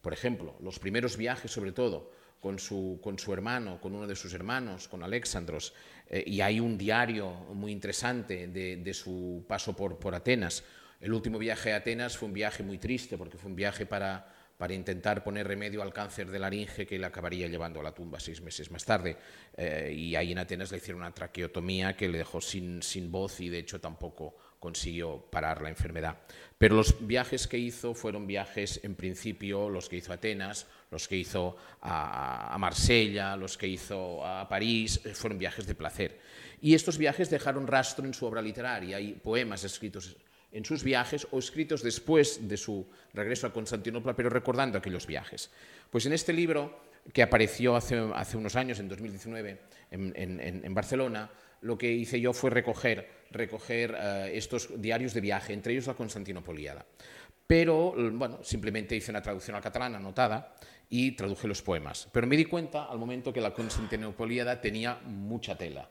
Por ejemplo, los primeros viajes, sobre todo, con su, con su hermano, con uno de sus hermanos, con Alexandros, eh, y hay un diario muy interesante de, de su paso por, por Atenas. El último viaje a Atenas fue un viaje muy triste, porque fue un viaje para para intentar poner remedio al cáncer de laringe que le acabaría llevando a la tumba seis meses más tarde. Eh, y ahí en Atenas le hicieron una traqueotomía que le dejó sin, sin voz y de hecho tampoco consiguió parar la enfermedad. Pero los viajes que hizo fueron viajes, en principio, los que hizo a Atenas, los que hizo a, Marsella, los que hizo a París, eh, fueron viajes de placer. Y estos viajes dejaron rastro en su obra literaria. Hay poemas escritos en sus viajes o escritos después de su regreso a Constantinopla, pero recordando aquellos viajes. Pues en este libro, que apareció hace, unos años, en 2019, en, Barcelona, lo que hice yo fue recoger, recoger eh, estos diarios de viaje, entre ellos la Constantinopoliada. Pero, bueno, simplemente hice una traducción al catalán anotada y traduje los poemas. Pero me di cuenta al momento que la Constantinopoliada tenía mucha tela,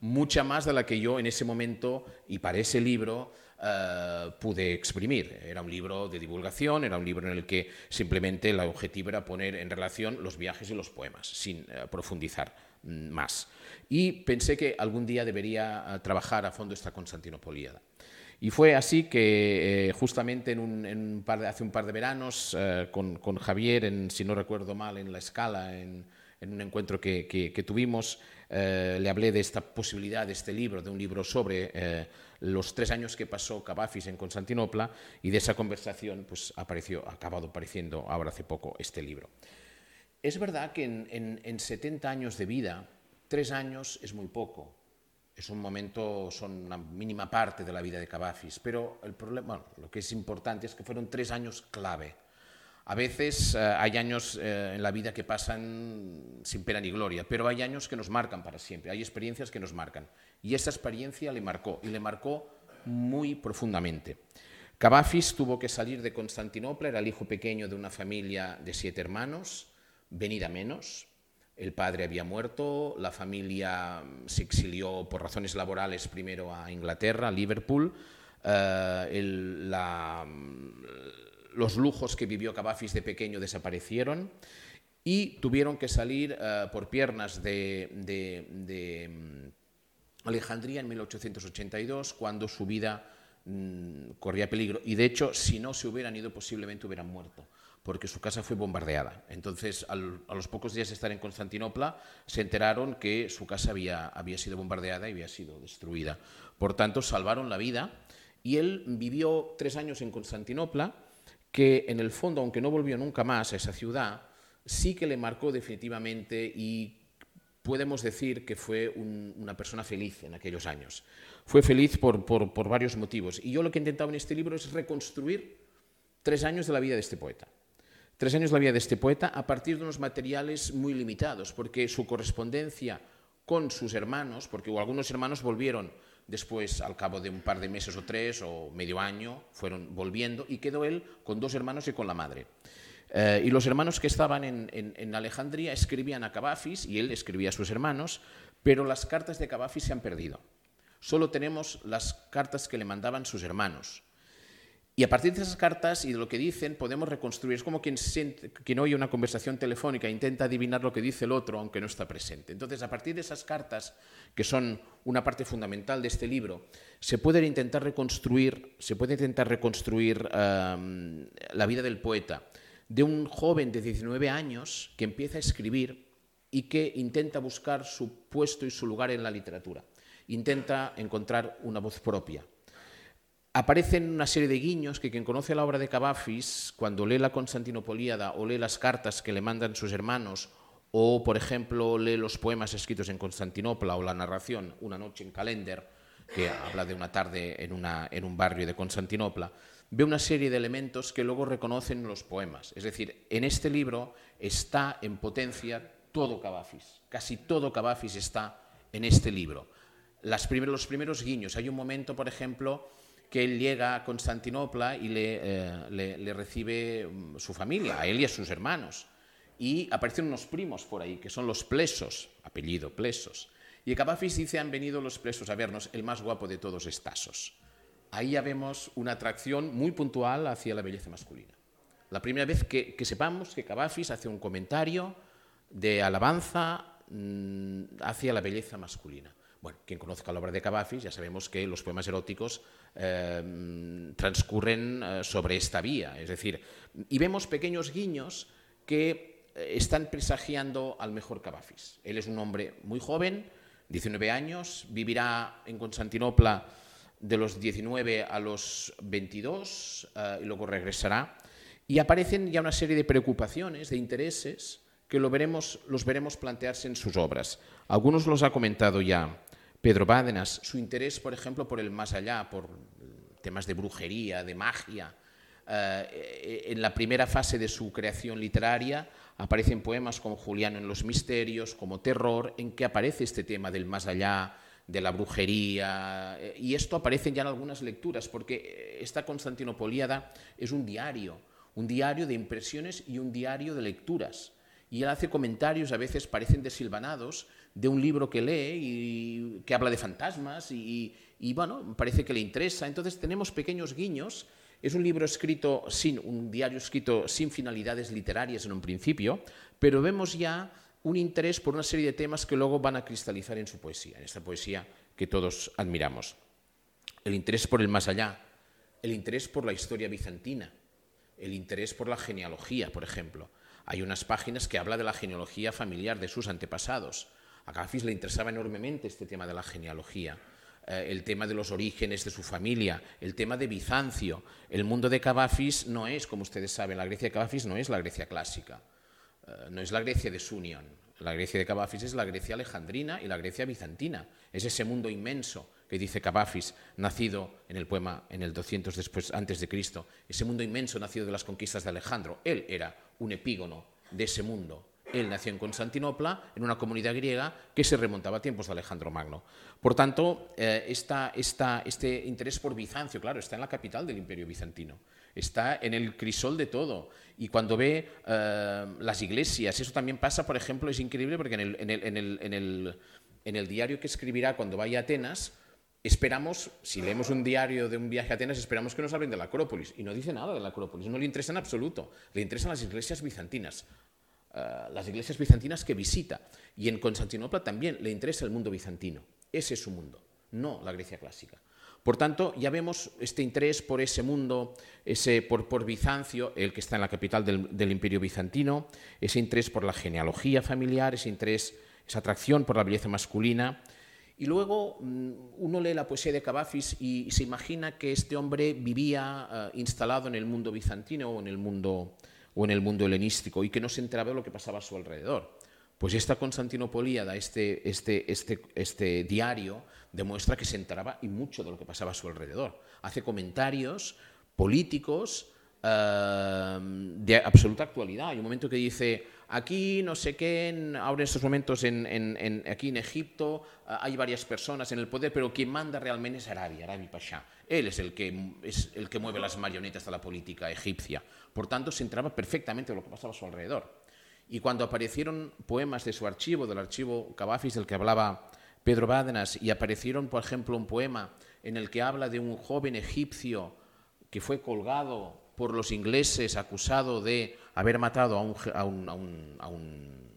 mucha más de la que yo en ese momento y para ese libro eh, pude exprimir. Era un libro de divulgación, era un libro en el que simplemente el objetivo era poner en relación los viajes y los poemas, sin eh, profundizar mm, más. Y pensé que algún día debería eh, trabajar a fondo esta Constantinopoliada. Y fue así que justamente en un, par de, hace un par de veranos, con, Javier, en, si no recuerdo mal, en la escala, en, un encuentro que, tuvimos, le hablé de esta posibilidad de este libro, de un libro sobre los tres años que pasó Cavafis en Constantinopla y de esa conversación pues, ha acabado apareciendo ahora hace poco este libro. Es verdad que en, 70 años de vida, tres años es muy poco, es un momento, son una mínima parte de la vida de Cavafis, pero el problema, lo que es importante es que fueron tres años clave a veces eh, hay años eh, en la vida que pasan sin pena ni gloria, pero hay años que nos marcan para siempre, hay experiencias que nos marcan. Y esa experiencia le marcó, y le marcó muy profundamente. Cavafis tuvo que salir de Constantinopla, era el hijo pequeño de una familia de siete hermanos, venida menos. El padre había muerto, la familia se exilió por razones laborales primero a Inglaterra, a Liverpool. Eh, la- los lujos que vivió Cavafis de pequeño desaparecieron y tuvieron que salir eh, por piernas de, mm, Alejandría en 1882, cuando su vida mm, corría peligro. Y de hecho, si no se hubieran ido, posiblemente hubieran muerto, porque su casa fue bombardeada. Entonces, a los pocos días de estar en Constantinopla, se enteraron que su casa había, había sido bombardeada y había sido destruida. Por tanto, salvaron la vida y él vivió tres años en Constantinopla, que en el fondo, aunque no volvió nunca más a esa ciudad, sí que le marcó definitivamente y podemos decir que fue un- una persona feliz en aquellos años. Fue feliz por, por- por varios motivos. Y yo lo que he intentado en este libro es reconstruir tres años de la vida de este poeta. Tres años de la vida de este poeta a partir de unos materiales muy limitados, porque su correspondencia con sus hermanos, porque algunos hermanos volvieron después, al cabo de un par de meses o tres o medio año, fueron volviendo y quedó él con dos hermanos y con la madre. Eh, y los hermanos que estaban en, en- en Alejandría escribían a Cavafis y él escribía a sus hermanos, pero las cartas de Cavafis se han perdido. Solo tenemos las cartas que le mandaban sus hermanos. Y a partir de esas cartas y de lo que dicen podemos reconstruir. Es como quien, siente- quien oye una conversación telefónica e intenta adivinar lo que dice el otro aunque no está presente. Entonces, a partir de esas cartas, que son una parte fundamental de este libro, se puede intentar reconstruir, se puede intentar reconstruir am, la vida del poeta, de un joven de 19 años que empieza a escribir y que intenta buscar su puesto y su lugar en la literatura. Intenta encontrar una voz propia. Aparecen una serie de guiños que quien conoce la obra de Cavafis, cuando lee la Constantinopolíada o lee las cartas que le mandan sus hermanos, o por ejemplo lee los poemas escritos en Constantinopla o la narración Una noche en Calender, que habla de una tarde en, una- en un barrio de Constantinopla, ve una serie de elementos que luego reconocen los poemas. Es decir, en este libro está en potencia todo Cavafis, casi todo Cavafis está en este libro. Los primeros guiños. Hay un momento, por ejemplo, que él llega a Constantinopla y le, eh, recibe mm, su familia, a él y a sus hermanos. Y aparecen unos primos por ahí, que son los plesos, apellido plesos. Y Cavafis dice, han venido los plesos a vernos, el más guapo de todos es Tasos. Ahí ya vemos una atracción muy puntual hacia la belleza masculina. La primera vez que, sepamos que Cavafis hace un comentario de alabanza mm, hacia la belleza masculina. Bueno, quien conozca la obra de Cavafis ya sabemos que los poemas eróticos mm, transcurren eh, sobre esta vía, es decir, y vemos pequeños guiños que eh, están presagiando al mejor Cavafis. Él es un hombre muy joven, 19 años, vivirá en Constantinopla de los 19 a los 22 eh, y luego regresará. Y aparecen ya una serie de preocupaciones, de intereses, que lo veremos, los veremos plantearse en sus obras. Algunos los ha comentado ya Pedro Bádenas, su interés, por ejemplo, por el más allá, por temas de brujería, de magia. Eh, en la primera fase de su creación literaria aparecen poemas como Juliano en los Misterios, como Terror, en que aparece este tema del más allá, de la brujería, eh, y esto aparece ya en algunas lecturas, porque esta Constantinopoliada es un diario, un diario de impresiones y un diario de lecturas. Y él hace comentarios, a veces parecen desilvanados, de un libro que lee y que habla de fantasmas y, y, bueno, parece que le interesa. Entonces tenemos pequeños guiños. Es un libro escrito sin, un diario escrito sin finalidades literarias en un principio, pero vemos ya un interés por una serie de temas que luego van a cristalizar en su poesía, en esta poesía que todos admiramos. El interés por el más allá, el interés por la historia bizantina, el interés por la genealogía, por ejemplo. Hay unas páginas que habla de la genealogía familiar de sus antepasados. A Cavafis le interesaba enormemente este tema de la genealogía, eh, el tema de los orígenes de su familia, el tema de Bizancio. El mundo de Cavafis no es, como ustedes saben, la Grecia de Cavafis no es la Grecia clásica, no es la Grecia de Sunion. La Grecia de Cavafis es la Grecia alejandrina y la Grecia bizantina. Es ese mundo inmenso que dice Cavafis, nacido en el poema en el 200 después antes de Cristo, ese mundo inmenso nacido de las conquistas de Alejandro. Él era un epígono de ese mundo Él nació en Constantinopla, en una comunidad griega que se remontaba a tiempos de Alejandro Magno. Por tanto, eh, esta- este interés por Bizancio, claro, está en la capital del imperio bizantino, está en el crisol de todo. Y cuando ve eh, las iglesias, eso también pasa, por ejemplo, es increíble porque en el, en el- en el- en el- en el diario que escribirá cuando vaya a Atenas, esperamos, si leemos un diario de un viaje a Atenas, esperamos que nos hablen de la Acrópolis. Y no dice nada de la Acrópolis, no le interesa en absoluto. Le interesan las iglesias bizantinas, eh, las iglesias bizantinas que visita. Y en Constantinopla también le interesa el mundo bizantino. Ese es su mundo, no la Grecia clásica. Por tanto, ya vemos este interés por ese mundo, ese, por, por Bizancio, el que está en la capital del, imperio bizantino, ese interés por la genealogía familiar, ese interés, esa atracción por la belleza masculina. Y luego mm, uno lee la poesía de Cavafis y, se imagina que este hombre vivía eh, instalado en el mundo bizantino o en el mundo, o en el mundo helenístico y que no se enteraba de lo que pasaba a su alrededor. Pues esta Constantinopolíada, este, este, este, este diario, demuestra que se enteraba y mucho de lo que pasaba a su alrededor. Hace comentarios políticos eh, de absoluta actualidad. Hay un momento que dice, aquí no sé qué, en- ahora en estos momentos en, aquí en Egipto eh, hay varias personas en el poder, pero quien manda realmente es Arabia, Arabi Pasha. Él es el, que, es el que mueve las marionetas de la política egipcia. Por tanto, se enteraba perfectamente de lo que pasaba a su alrededor. Y cuando aparecieron poemas de su archivo, del archivo Cavafis del que hablaba Pedro Bádenas, y aparecieron, por ejemplo, un poema en el que habla de un joven egipcio que fue colgado por los ingleses acusado de haber matado a un, a un- a un-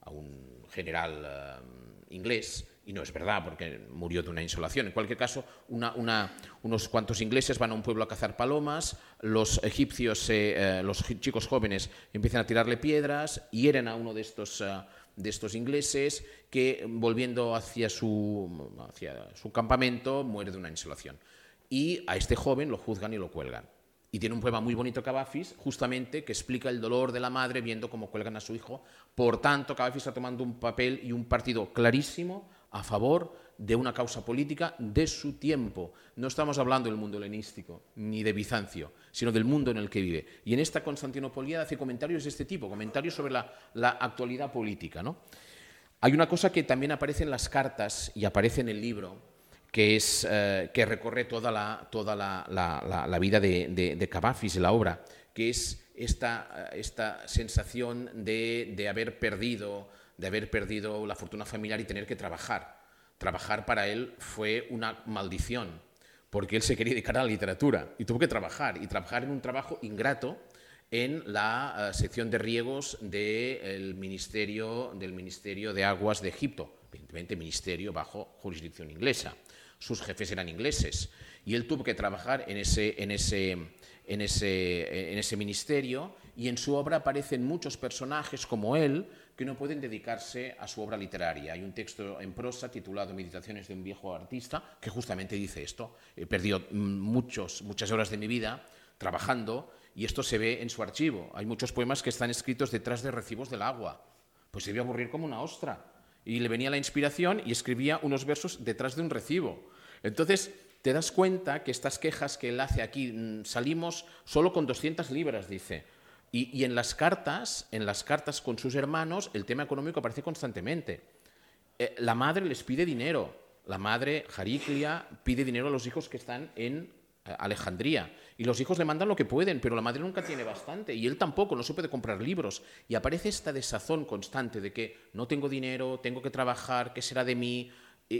a un- general eh, inglés, y no es verdad porque murió de una insolación. En cualquier caso, unos cuantos ingleses van a un pueblo a cazar palomas, los egipcios, eh, los chicos jóvenes empiezan a tirarle piedras, hieren a uno de estos, eh, de estos ingleses que, volviendo hacia su, hacia su campamento, muere de una insolación. Y a este joven lo juzgan y lo cuelgan. Y tiene un poema muy bonito Cavafis, justamente, que explica el dolor de la madre viendo cómo cuelgan a su hijo. Por tanto, Cavafis está tomando un papel y un partido clarísimo a favor de una causa política de su tiempo. No estamos hablando del mundo helenístico, ni de Bizancio, sino del mundo en el que vive. Y en esta Constantinopolia hace comentarios de este tipo, comentarios sobre la, actualidad política. Hay una cosa que también aparece en las cartas y aparece en el libro, que, es, eh, que recorre toda la, vida de, de, de la obra, que es esta, esta sensación de, de haber perdido, de haber perdido la fortuna familiar y tener que trabajar. Trabajar para él fue una maldición, porque él se quería dedicar a la literatura y tuvo que trabajar, y trabajar en un trabajo ingrato en la eh, sección de riegos del ministerio, del ministerio de Aguas de Egipto, evidentemente ministerio bajo jurisdicción inglesa. Sus jefes eran ingleses y él tuvo que trabajar en ese, en ese, en ese, en ese ministerio y en su obra aparecen muchos personajes como él que no pueden dedicarse a su obra literaria. Hay un texto en prosa titulado Meditaciones de un viejo artista que justamente dice esto. He perdido muchos, muchas horas de mi vida trabajando y esto se ve en su archivo. Hay muchos poemas que están escritos detrás de recibos del agua. Pues se iba a aburrir como una ostra. Y le venía la inspiración y escribía unos versos detrás de un recibo. Entonces, te das cuenta que estas quejas que él hace aquí, mm, salimos solo con 200 libras, dice. Y, en las cartas, en las cartas con sus hermanos, el tema económico aparece constantemente. Eh, la madre les pide dinero. La madre, Jariclia, pide dinero a los hijos que están en eh, Alejandría. Y los hijos le mandan lo que pueden, pero la madre nunca tiene bastante. Y él tampoco, no se puede comprar libros. Y aparece esta desazón constante de que no tengo dinero, tengo que trabajar, ¿qué será de mí? Y,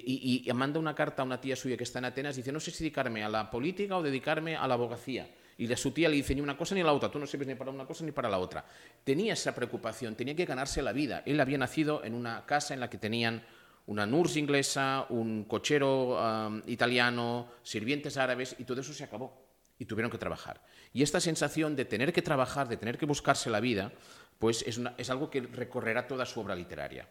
y- y manda una carta a una tía suya que está en Atenas, dice, no sé si dedicarme a la política o dedicarme a la abogacía. Y la- su tía le dice, ni una cosa ni la otra, tú no sirves ni para una cosa ni para la otra. Tenía esa preocupación, tenía que ganarse la vida. Él había nacido en una casa en la que tenían una nurse inglesa, un cochero italiano, sirvientes árabes, y todo eso se acabó. Y tuvieron que trabajar. Y esta sensación de tener que trabajar, de tener que buscarse la vida, pues es, es algo que recorrerá toda su obra literaria.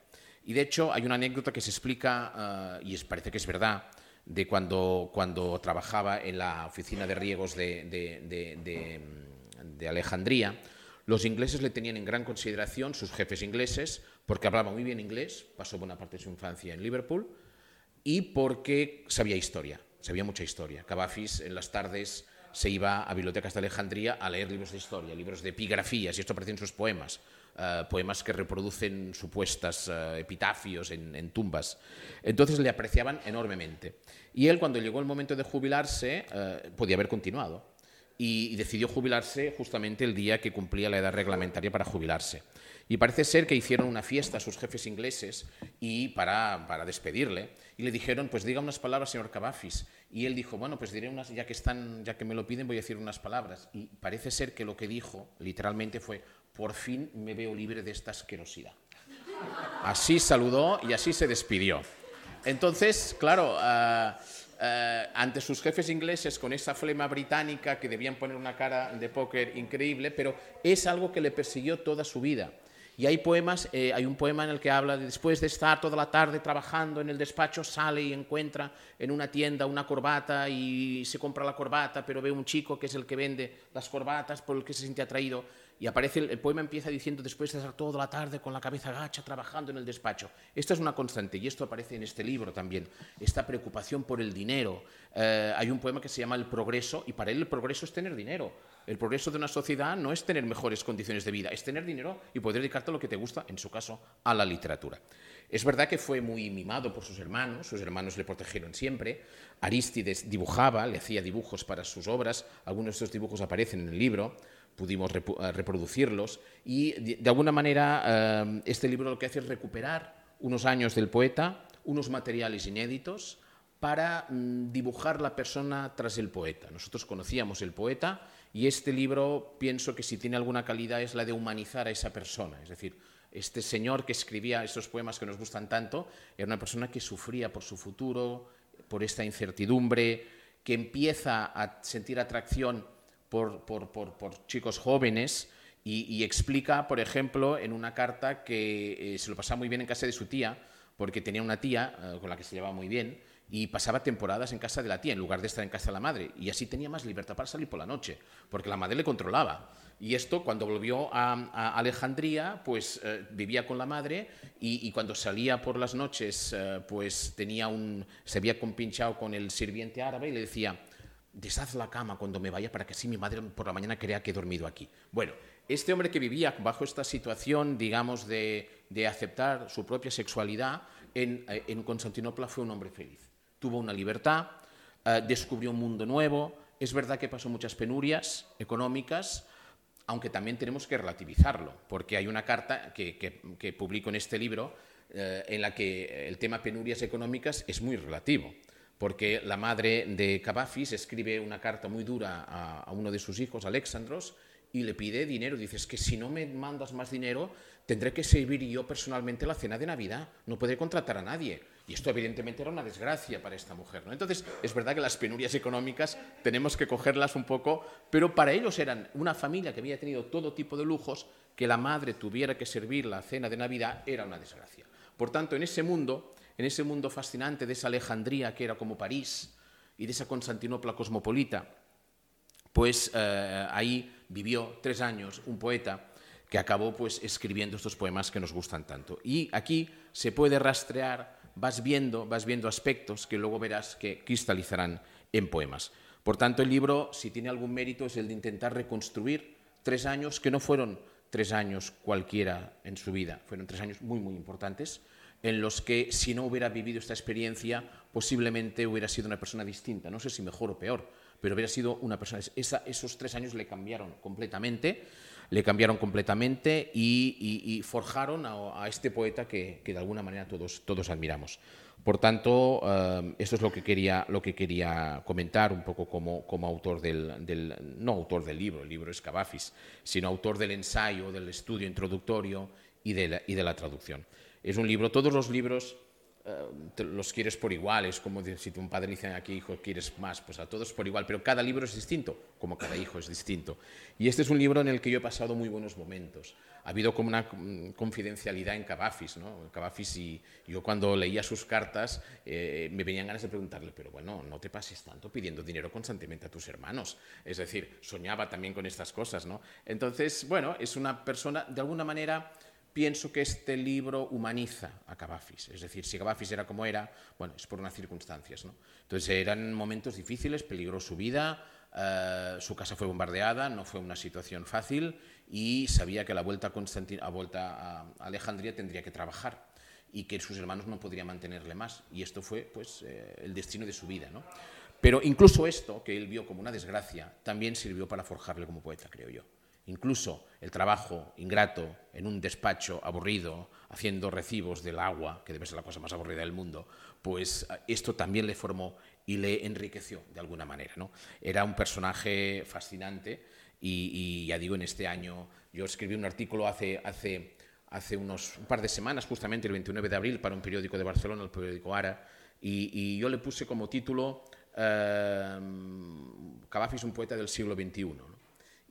Y de hecho hay una anécdota que se explica, ah, y parece que es verdad, de cuando, cuando trabajaba en la oficina de riegos de, Alejandría. Los ingleses le tenían en gran consideración, sus jefes ingleses, porque hablaba muy bien inglés, pasó buena parte de su infancia en Liverpool, y porque sabía historia, sabía mucha historia. Cavafis en las tardes se iba a bibliotecas de Alejandría a leer libros de historia, libros de epigrafías, y esto aparece en sus poemas, eh, poemas que reproducen supuestas eh, epitafios en, tumbas. Entonces le apreciaban enormemente. Y él, cuando llegó el momento de jubilarse, eh, podía haber continuado. Y decidió jubilarse justamente el día que cumplía la edad reglamentaria para jubilarse. Y parece ser que hicieron una fiesta a sus jefes ingleses y para, para, despedirle. Y le dijeron, pues diga unas palabras, señor Cavafis. Y él dijo, bueno, pues diré unas, ya que, están, ya que me lo piden, voy a decir unas palabras. Y parece ser que lo que dijo, literalmente, fue, por fin me veo libre de esta asquerosidad. Así saludó y así se despidió. Entonces, claro, uh, uh, ante sus jefes ingleses con esa flema británica que debían poner una cara de póker increíble, pero es algo que le persiguió toda su vida. Y hay poemas, eh, hay un poema en el que habla de después de estar toda la tarde trabajando en el despacho, sale y encuentra en una tienda una corbata y se compra la corbata, pero ve un chico que es el que vende las corbatas por el que se siente atraído. Y aparece, el, poema empieza diciendo después de estar toda la tarde con la cabeza gacha trabajando en el despacho. Esto es una constante y esto aparece en este libro también. Esta preocupación por el dinero. Eh, hay un poema que se llama El progreso y para él el progreso es tener dinero. El progreso de una sociedad no es tener mejores condiciones de vida, es tener dinero y poder dedicarte a lo que te gusta, en su caso, a la literatura. Es verdad que fue muy mimado por sus hermanos, sus hermanos le protegieron siempre. Arístides dibujaba, le hacía dibujos para sus obras, algunos de estos dibujos aparecen en el libro, pudimos rep reproducirlos y de, alguna manera eh, este libro lo que hace es recuperar unos años del poeta, unos materiales inéditos para mm, dibujar la persona tras el poeta. Nosotros conocíamos el poeta y este libro pienso que si tiene alguna calidad es la de humanizar a esa persona. Es decir, este señor que escribía esos poemas que nos gustan tanto era una persona que sufría por su futuro, por esta incertidumbre, que empieza a sentir atracción por, por, por, por chicos jóvenes y, explica, por ejemplo, en una carta que eh, se lo pasaba muy bien en casa de su tía, porque tenía una tía eh, con la que se llevaba muy bien, y pasaba temporadas en casa de la tía en lugar de estar en casa de la madre. Y así tenía más libertad para salir por la noche, porque la madre le controlaba. Y esto, cuando volvió a, a Alejandría, pues eh, vivía con la madre y, cuando salía por las noches, pues tenía un, se había compinchado con el sirviente árabe y le decía, deshaz la cama cuando me vaya para que así mi madre por la mañana crea que he dormido aquí. Bueno, este hombre que vivía bajo esta situación, digamos, de, de aceptar su propia sexualidad, en, eh, en Constantinopla fue un hombre feliz tuvo una libertad, eh, descubrió un mundo nuevo. Es verdad que pasó muchas penurias económicas, aunque también tenemos que relativizarlo, porque hay una carta que, que, publico en este libro eh, en la que el tema penurias económicas es muy relativo, porque la madre de Cavafis escribe una carta muy dura a, uno de sus hijos, Alexandros, y le pide dinero. Dices que si no me mandas más dinero, tendré que servir yo personalmente la cena de Navidad, no podré contratar a nadie. Y esto evidentemente era una desgracia para esta mujer. ¿no? Entonces, es verdad que las penurias económicas tenemos que cogerlas un poco, pero para ellos eran una familia que había tenido todo tipo de lujos, que la madre tuviera que servir la cena de Navidad era una desgracia. Por tanto, en ese mundo, en ese mundo fascinante de esa Alejandría que era como París y de esa Constantinopla cosmopolita, pues eh, ahí vivió tres años un poeta que acabó pues escribiendo estos poemas que nos gustan tanto. Y aquí se puede rastrear vas viendo, vas viendo aspectos que luego verás que cristalizarán en poemas. Por tanto, el libro, si tiene algún mérito, es el de intentar reconstruir tres años que no fueron tres años cualquiera en su vida, fueron tres años muy, muy importantes, en los que si no hubiera vivido esta experiencia, posiblemente hubiera sido una persona distinta, no sé si mejor o peor, pero hubiera sido una persona. Esa, esos tres años le cambiaron completamente le cambiaron completamente y, forjaron a, este poeta que, de alguna manera todos, todos admiramos. Por tanto, uh, esto es lo que quería, lo que quería comentar un poco como, como autor del, del, no autor del libro, el libro es Cavafis, sino autor del ensayo, del estudio introductorio y de la, y de la traducción. Es un libro, todos los libros uh, los quieres por igual, es como si un padre dice aquí, hijo, quieres más, pues a todos por igual, pero cada libro es distinto, como cada hijo es distinto. Y este es un libro en el que yo he pasado muy buenos momentos. Ha habido como una confidencialidad en Cavafis, ¿no? Cavafis y yo cuando leía sus cartas eh, me venían ganas de preguntarle, pero bueno, no te pases tanto pidiendo dinero constantemente a tus hermanos. Es decir, soñaba también con estas cosas, ¿no? Entonces, bueno, es una persona, de alguna manera, pienso que este libro humaniza a Cavafis. Es decir, si Cavafis era como era, bueno, es por unas circunstancias. ¿no? Entonces eran momentos difíciles, peligró su vida, eh, su casa fue bombardeada, no fue una situación fácil y sabía que la vuelta a, Constantin- a vuelta a Alejandría tendría que trabajar y que sus hermanos no podrían mantenerle más. Y esto fue pues, eh, el destino de su vida. ¿no? Pero incluso esto, que él vio como una desgracia, también sirvió para forjarle como poeta, creo yo. Incluso el trabajo ingrato en un despacho aburrido, haciendo recibos del agua, que debe ser la cosa más aburrida del mundo, pues eh, esto también le formó y le enriqueció de alguna manera. ¿no? Era un personaje fascinante y, ya digo, en este año yo escribí un artículo hace, unos un par de semanas, justamente el 29 de abril, para un periódico de Barcelona, el periódico Ara, y, yo le puse como título eh, Cavafis un poeta del siglo XXI.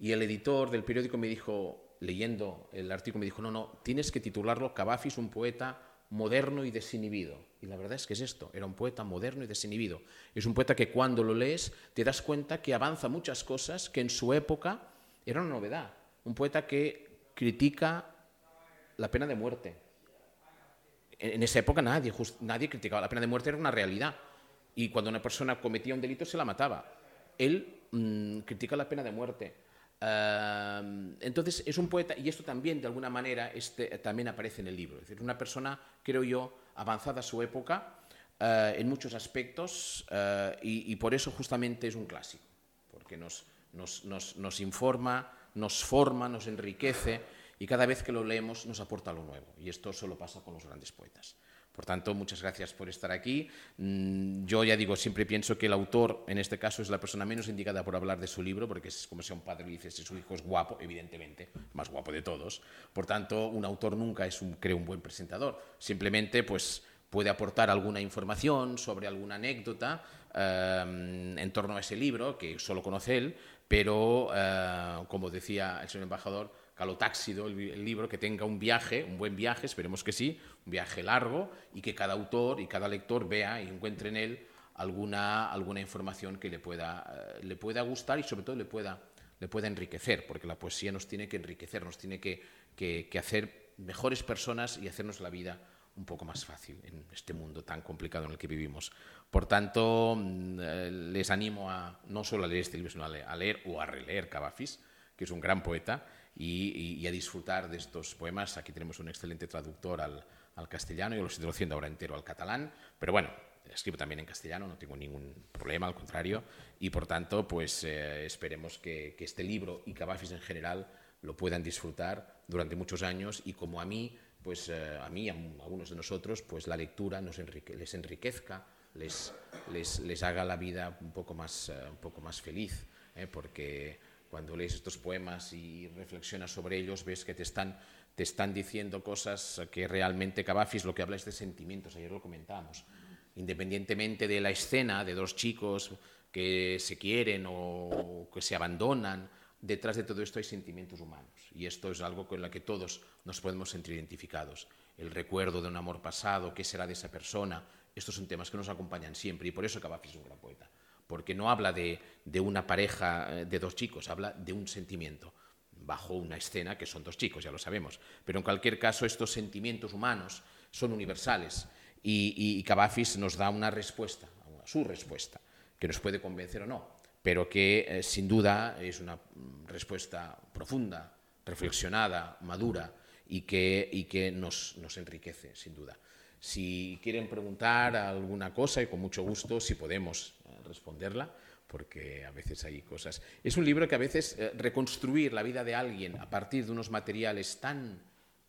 Y el editor del periódico me dijo, leyendo el artículo, me dijo, no, no, tienes que titularlo Cavafis, un poeta moderno y desinhibido. Y la verdad es que es esto, era un poeta moderno y desinhibido. Es un poeta que cuando lo lees te das cuenta que avanza muchas cosas que en su época era una novedad. Un poeta que critica la pena de muerte. En esa época nadie, jus- nadie criticaba la pena de muerte, era una realidad. Y cuando una persona cometía un delito se la mataba. Él mm, critica la pena de muerte. Entonces es un poeta, y esto también de alguna manera este, también aparece en el libro. Es decir, una persona, creo yo, avanzada a su época ah, en muchos aspectos ah, y, por eso justamente es un clásico, porque nos, nos, informa, nos forma, nos enriquece y cada vez que lo leemos nos aporta algo nuevo. Y esto solo pasa con los grandes poetas. Por tanto, muchas gracias por estar aquí. Mm, Yo ya digo, siempre pienso que el autor, en este caso, es la persona menos indicada por hablar de su libro, porque es como si un padre le dice si su hijo es guapo, evidentemente, más guapo de todos. Por tanto, un autor nunca es, un, creo, un buen presentador. Simplemente, pues, puede aportar alguna información sobre alguna anécdota eh, en torno a ese libro, que solo conoce él, pero, eh, como decía el señor embajador, calotáxido el, el libro, que tenga un viaje, un buen viaje, esperemos que sí, un viaje largo, y que cada autor y cada lector vea y encuentre en él alguna, alguna información que le pueda, eh, le pueda gustar y sobre todo le pueda, le pueda enriquecer, porque la poesía nos tiene que enriquecer, nos tiene que, que- que hacer mejores personas y hacernos la vida un poco más fácil en este mundo tan complicado en el que vivimos. Por tanto, mm, eh, les animo a no solo a leer este libro, sino a leer, a leer o a releer Cavafis, que es un gran poeta, y, y- a disfrutar de estos poemas. Aquí tenemos un excelente traductor al, al castellano, yo lo estoy traduciendo ahora entero al catalán, pero bueno, escribo también en castellano, no tengo ningún problema, al contrario, y por tanto, pues eh, esperemos que, que este libro y Cavafis en general lo puedan disfrutar durante muchos años y como a mí, pues eh, a mí, a a algunos de nosotros, pues la lectura nos enrique- les enriquezca, les, les, les haga la vida un poco más, eh, un poco más feliz, ¿eh? porque cuando lees estos poemas y reflexionas sobre ellos, ves que te están, te están diciendo cosas que realmente Cavafis lo que habla es de sentimientos, ayer lo comentábamos. Independientemente de la escena de dos chicos que se quieren o que se abandonan, detrás de todo esto hay sentimientos humanos. Y esto es algo con lo que todos nos podemos sentir identificados. El recuerdo de un amor pasado, qué será de esa persona, estos son temas que nos acompañan siempre y por eso Cavafis es un gran poeta porque no habla de, de una pareja eh, de dos chicos, habla de un sentimiento, bajo una escena que son dos chicos, ya lo sabemos. Pero en cualquier caso, estos sentimientos humanos son universales y, y, y Cavafis nos da una respuesta, su respuesta, que nos puede convencer o no, pero que eh, sin duda es una mm, respuesta profunda, reflexionada, madura y que, y que nos, nos enriquece, sin duda. Si quieren preguntar alguna cosa, y con mucho gusto, si podemos responderla, porque a veces hay cosas. Es un libro que a veces eh, reconstruir la vida de alguien a partir de unos materiales tan,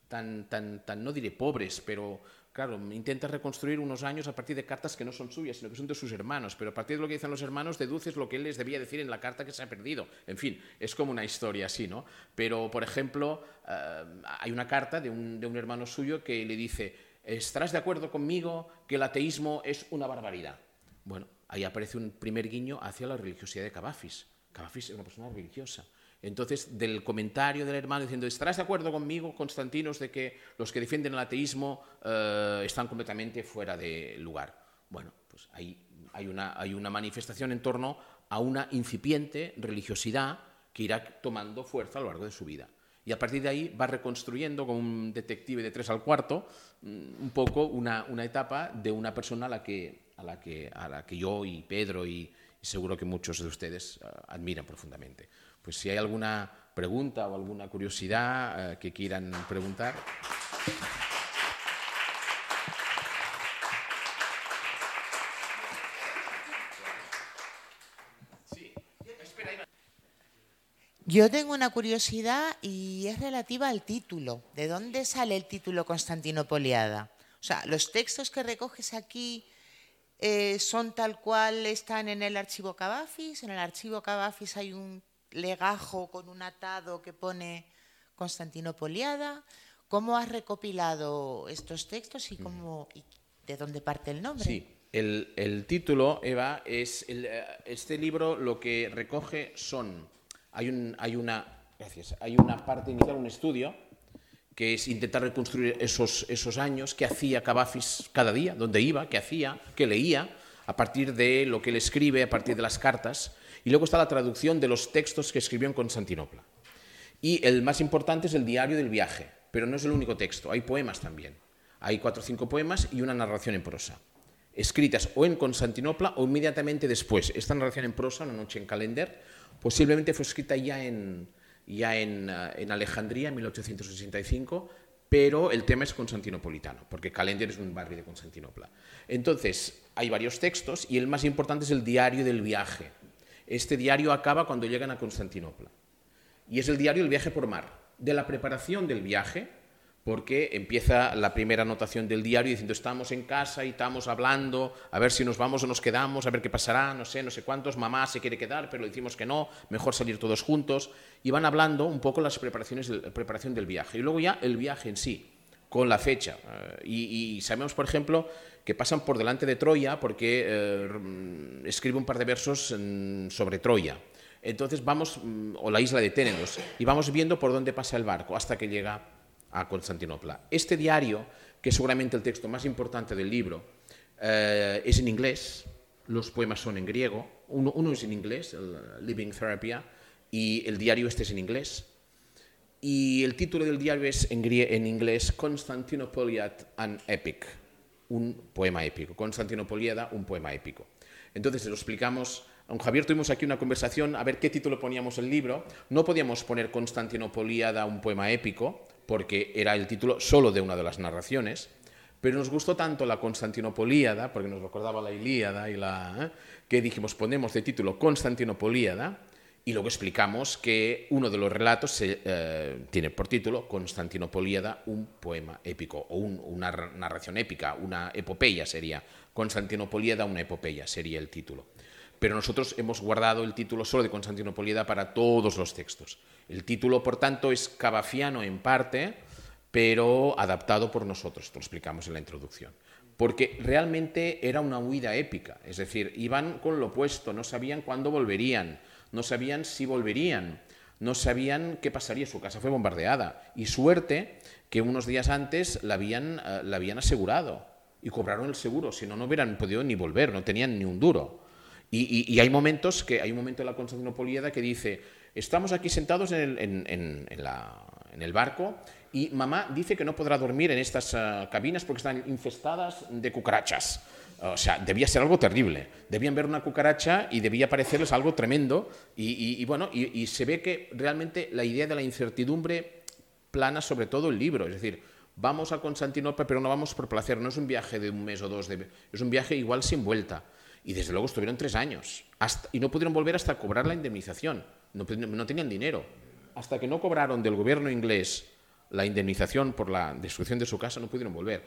tan, tan, tan, no diré pobres, pero claro, intenta reconstruir unos años a partir de cartas que no son suyas, sino que son de sus hermanos, pero a partir de lo que dicen los hermanos deduces lo que él les debía decir en la carta que se ha perdido. En fin, es como una historia así, ¿no? Pero, por ejemplo, eh, hay una carta de un, de un hermano suyo que le dice, ¿estarás de acuerdo conmigo que el ateísmo es una barbaridad? Bueno, ahí aparece un primer guiño hacia la religiosidad de Cavafis. Cavafis es una persona religiosa. Entonces, del comentario del hermano diciendo, ¿estarás de acuerdo conmigo, Constantinos, de que los que defienden el ateísmo eh, están completamente fuera de lugar? Bueno, pues ahí hay una, manifestación en torno a una incipiente religiosidad que irá tomando fuerza a lo largo de su vida. Y a partir de ahí va reconstruyendo como un detective de tres al cuarto mm, un poco una etapa de una persona a la que, a la que, a la que yo y Pedro y, y seguro que muchos de ustedes uh, admiran profundamente. Pues si hay alguna pregunta o alguna curiosidad uh, que quieran preguntar. Yo tengo una curiosidad y es relativa al título. ¿De dónde sale el título Constantinopoliada? O sea, los textos que recoges aquí eh, son tal cual están en el archivo Cavafis. En el archivo Cavafis hay un legajo con un atado que pone Constantinopoliada. ¿Cómo has recopilado estos textos y, cómo, y de dónde parte el nombre? Sí, el, el título, Eva, es el, eh, este libro lo que recoge son hay, un, hay, una, gracias, hay una parte inicial, un estudio, que es intentar reconstruir esos, esos años, qué hacía Cavafis cada día, dónde iba, qué hacía, qué leía, a partir de lo que él escribe, a partir de las cartas, y luego está la traducción de los textos que escribió en Constantinopla. Y el más importante es el diario del viaje, pero no es el único texto, hay poemas también. Hay cuatro o cinco poemas y una narración en prosa, escritas o en Constantinopla o inmediatamente después. Esta narración en prosa, Una noche en Calender, Posiblemente fue escrita ya en, ya en, uh, en Alejandría en 1865, pero el tema es constantinopolitano, porque Calender es un barrio de Constantinopla. Entonces, hay varios textos y el más importante es el diario del viaje. Este diario acaba cuando llegan a Constantinopla. Y es el diario del viaje por mar, de la preparación del viaje porque empieza la primera anotación del diario diciendo estamos en casa y estamos hablando, a ver si nos vamos o nos quedamos, a ver qué pasará, no sé, no sé cuántos, mamá se quiere quedar, pero le decimos que no, mejor salir todos juntos, y van hablando un poco las preparaciones, la preparación del viaje, y luego ya el viaje en sí, con la fecha, uh, y, y, sabemos, por ejemplo, que pasan por delante de Troya porque uh, escribe un par de versos um, sobre Troya. Entonces vamos, um, o la isla de Ténedos, y vamos viendo por dónde pasa el barco hasta que llega a Constantinopla. Este diario, que es seguramente el texto más importante del libro, eh, es en inglés, los poemas son en griego, uno, es en inglés, el Living Therapia, y el diario este es en inglés. Y el título del diario es en, en inglés Constantinopoliat an Epic, un poema épico. Constantinopoliada, un poema épico. Entonces, se lo explicamos con Javier tuvimos aquí una conversación a ver qué título poníamos el libro. No podíamos poner Constantinopoliada, un poema épico, porque era el título solo de una de las narraciones, pero nos gustó tanto la Constantinopolíada, porque nos recordaba la Ilíada, y la, ¿eh? que dijimos, ponemos de título Constantinopolíada, y luego explicamos que uno de los relatos eh, tiene por título Constantinopolíada, un poema épico, o un, una narración épica, una epopeya sería. Constantinopolíada, una epopeya sería el título pero nosotros hemos guardado el título solo de Constantinopolida para todos los textos. El título, por tanto, es cabafiano en parte, pero adaptado por nosotros, lo explicamos en la introducción. Porque realmente era una huida épica, es decir, iban con lo opuesto, no sabían cuándo volverían, no sabían si volverían, no sabían qué pasaría, su casa fue bombardeada. Y suerte que unos días antes la habían, uh, la habían asegurado. Y cobraron el seguro, si no, no hubieran podido ni volver, no tenían ni un duro. Y, hay momentos que hay un momento en la Constantinopoliada que dice estamos aquí sentados en el, barco y mamá dice que no podrá dormir en estas uh, cabinas porque están infestadas de cucarachas. O sea, debía ser algo terrible. Debían ver una cucaracha y debía parecerles algo tremendo. Y bueno, y, se ve que realmente la idea de la incertidumbre plana sobre todo el libro. Es decir, vamos a Constantinopla, pero no vamos por placer. No es un viaje de un mes o dos, de, es un viaje igual sin vuelta. Y desde luego estuvieron tres años. Y no pudieron volver hasta cobrar la indemnización. No, tenían dinero. Hasta que no cobraron del gobierno inglés la indemnización por la destrucción de su casa, no pudieron volver.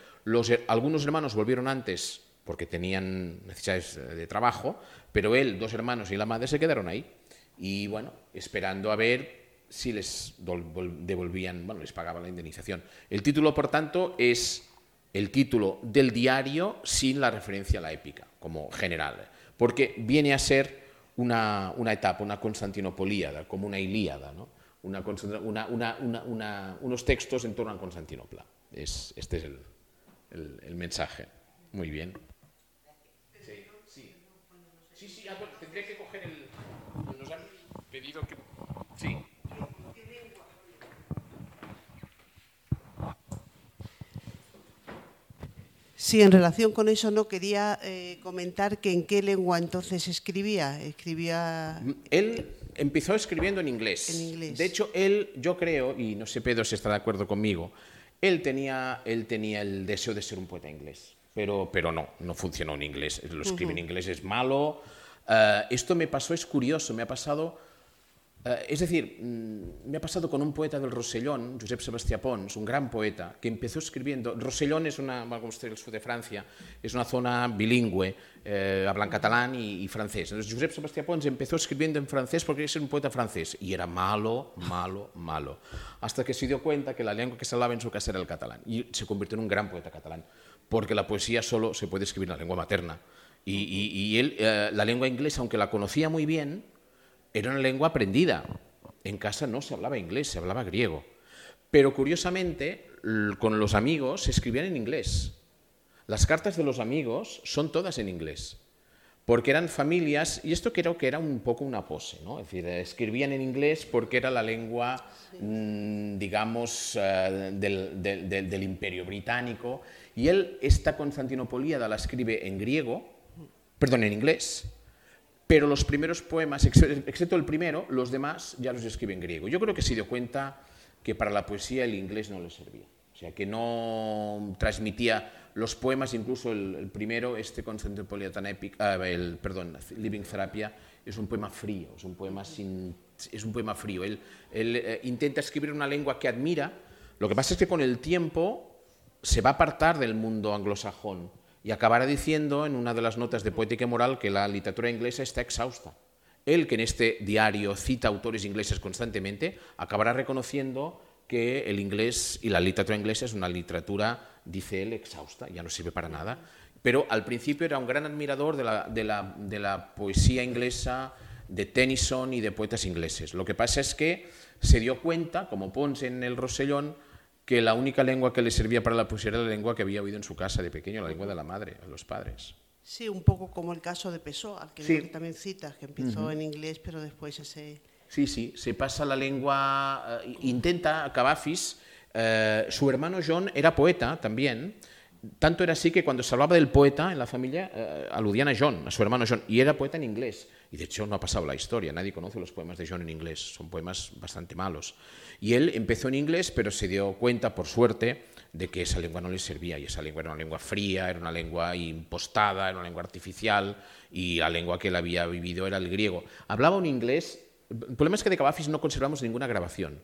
Algunos hermanos volvieron antes porque tenían necesidades de trabajo, pero él, dos hermanos y la madre se quedaron ahí. Y bueno, esperando a ver si les devolvían, bueno, les pagaban la indemnización. El título, por tanto, es el título del diario sin la referencia a la épica, como general, porque viene a ser una, una etapa, una constantinopolíada, como una ilíada, ¿no? una, una, unos textos en torno a Constantinopla. Es, este es el, mensaje. Muy bien. Sí, sí. Sí, sí, ah, bueno, tendré que coger el... Nos han pedido que... Sí. Sí, en relación con eso no quería eh, comentar que en qué lengua entonces escribía. Escribía. Él empezó escribiendo en inglés. En inglés. De hecho, él, yo creo, y no sé Pedro si está de acuerdo conmigo, él tenía, él tenía el deseo de ser un poeta inglés, pero, pero no, no funcionó en inglés. Lo escribe en inglés, es malo. Eh, esto me pasó, es curioso, me ha pasado eh, es decir, mm, me ha pasado con un poeta del Rosellón, Josep Sebastià Pons, un gran poeta, que empezó escribiendo. Rosellón es una, como usted el sur de Francia, es una zona bilingüe, eh, hablan catalán y, francés. Entonces, Josep Sebastià Pons empezó escribiendo en francés porque ser un poeta francés y era malo, malo, malo. Hasta que se dio cuenta que la lengua que se hablaba en su casa era el catalán y se convirtió en un gran poeta catalán, porque la poesía solo se puede escribir en la lengua materna. Y él, eh, la lengua inglesa, aunque la conocía muy bien, era una lengua aprendida. En casa no se hablaba inglés, se hablaba griego. Pero curiosamente, con los amigos se escribían en inglés. Las cartas de los amigos son todas en inglés. Porque eran familias, y esto creo que era un poco una pose, ¿no? Es decir, escribían en inglés porque era la lengua, mmm, digamos, uh, del, del, del, del, imperio británico. Y él, esta Constantinopolíada la escribe en griego, perdón, en inglés, pero los primeros poemas, excepto el primero, los demás ya los escribe en griego. Yo creo que se dio cuenta que para la poesía el inglés no le servía. O sea, que no transmitía los poemas, incluso el, el primero, este Constantinopolitan Epic, uh, el, perdón, Living Therapia, es un poema frío, es un poema, sin, es un poema frío. Él, él eh, intenta escribir una lengua que admira, lo que pasa es que con el tiempo se va a apartar del mundo anglosajón y acabará diciendo en una de las notas de Poética y Moral que la literatura inglesa está exhausta. Él, que en este diario cita autores ingleses constantemente, acabará reconociendo que el inglés y la literatura inglesa es una literatura, dice él, exhausta, ya no sirve para nada. Pero al principio era un gran admirador de la, de la, poesía inglesa, de Tennyson y de poetas ingleses. Lo que pasa es que se dio cuenta, como Pons en el Rosellón, que la única lengua que le servía para la poesía era la lengua que había oído en su casa de pequeño, la lengua de la madre, de los padres. Sí, un poco como el caso de Pessoa, al que, sí. también citas, que empezó uh -huh. en inglés, pero después ese... Sí, sí, se pasa la lengua, uh, intenta, Cavafis, uh, su hermano John era poeta también, tanto era así que cuando se hablaba del poeta en la familia, uh, aludían a John, a su hermano John, y era poeta en inglés. Y de hecho no ha pasado la historia, nadie conoce los poemas de John en inglés, son poemas bastante malos. Y él empezó en inglés, pero se dio cuenta, por suerte, de que esa lengua no le servía, y esa lengua era una lengua fría, era una lengua impostada, era una lengua artificial, y la lengua que él había vivido era el griego. Hablaba un inglés, el problema es que de Cavafis no conservamos ninguna grabación.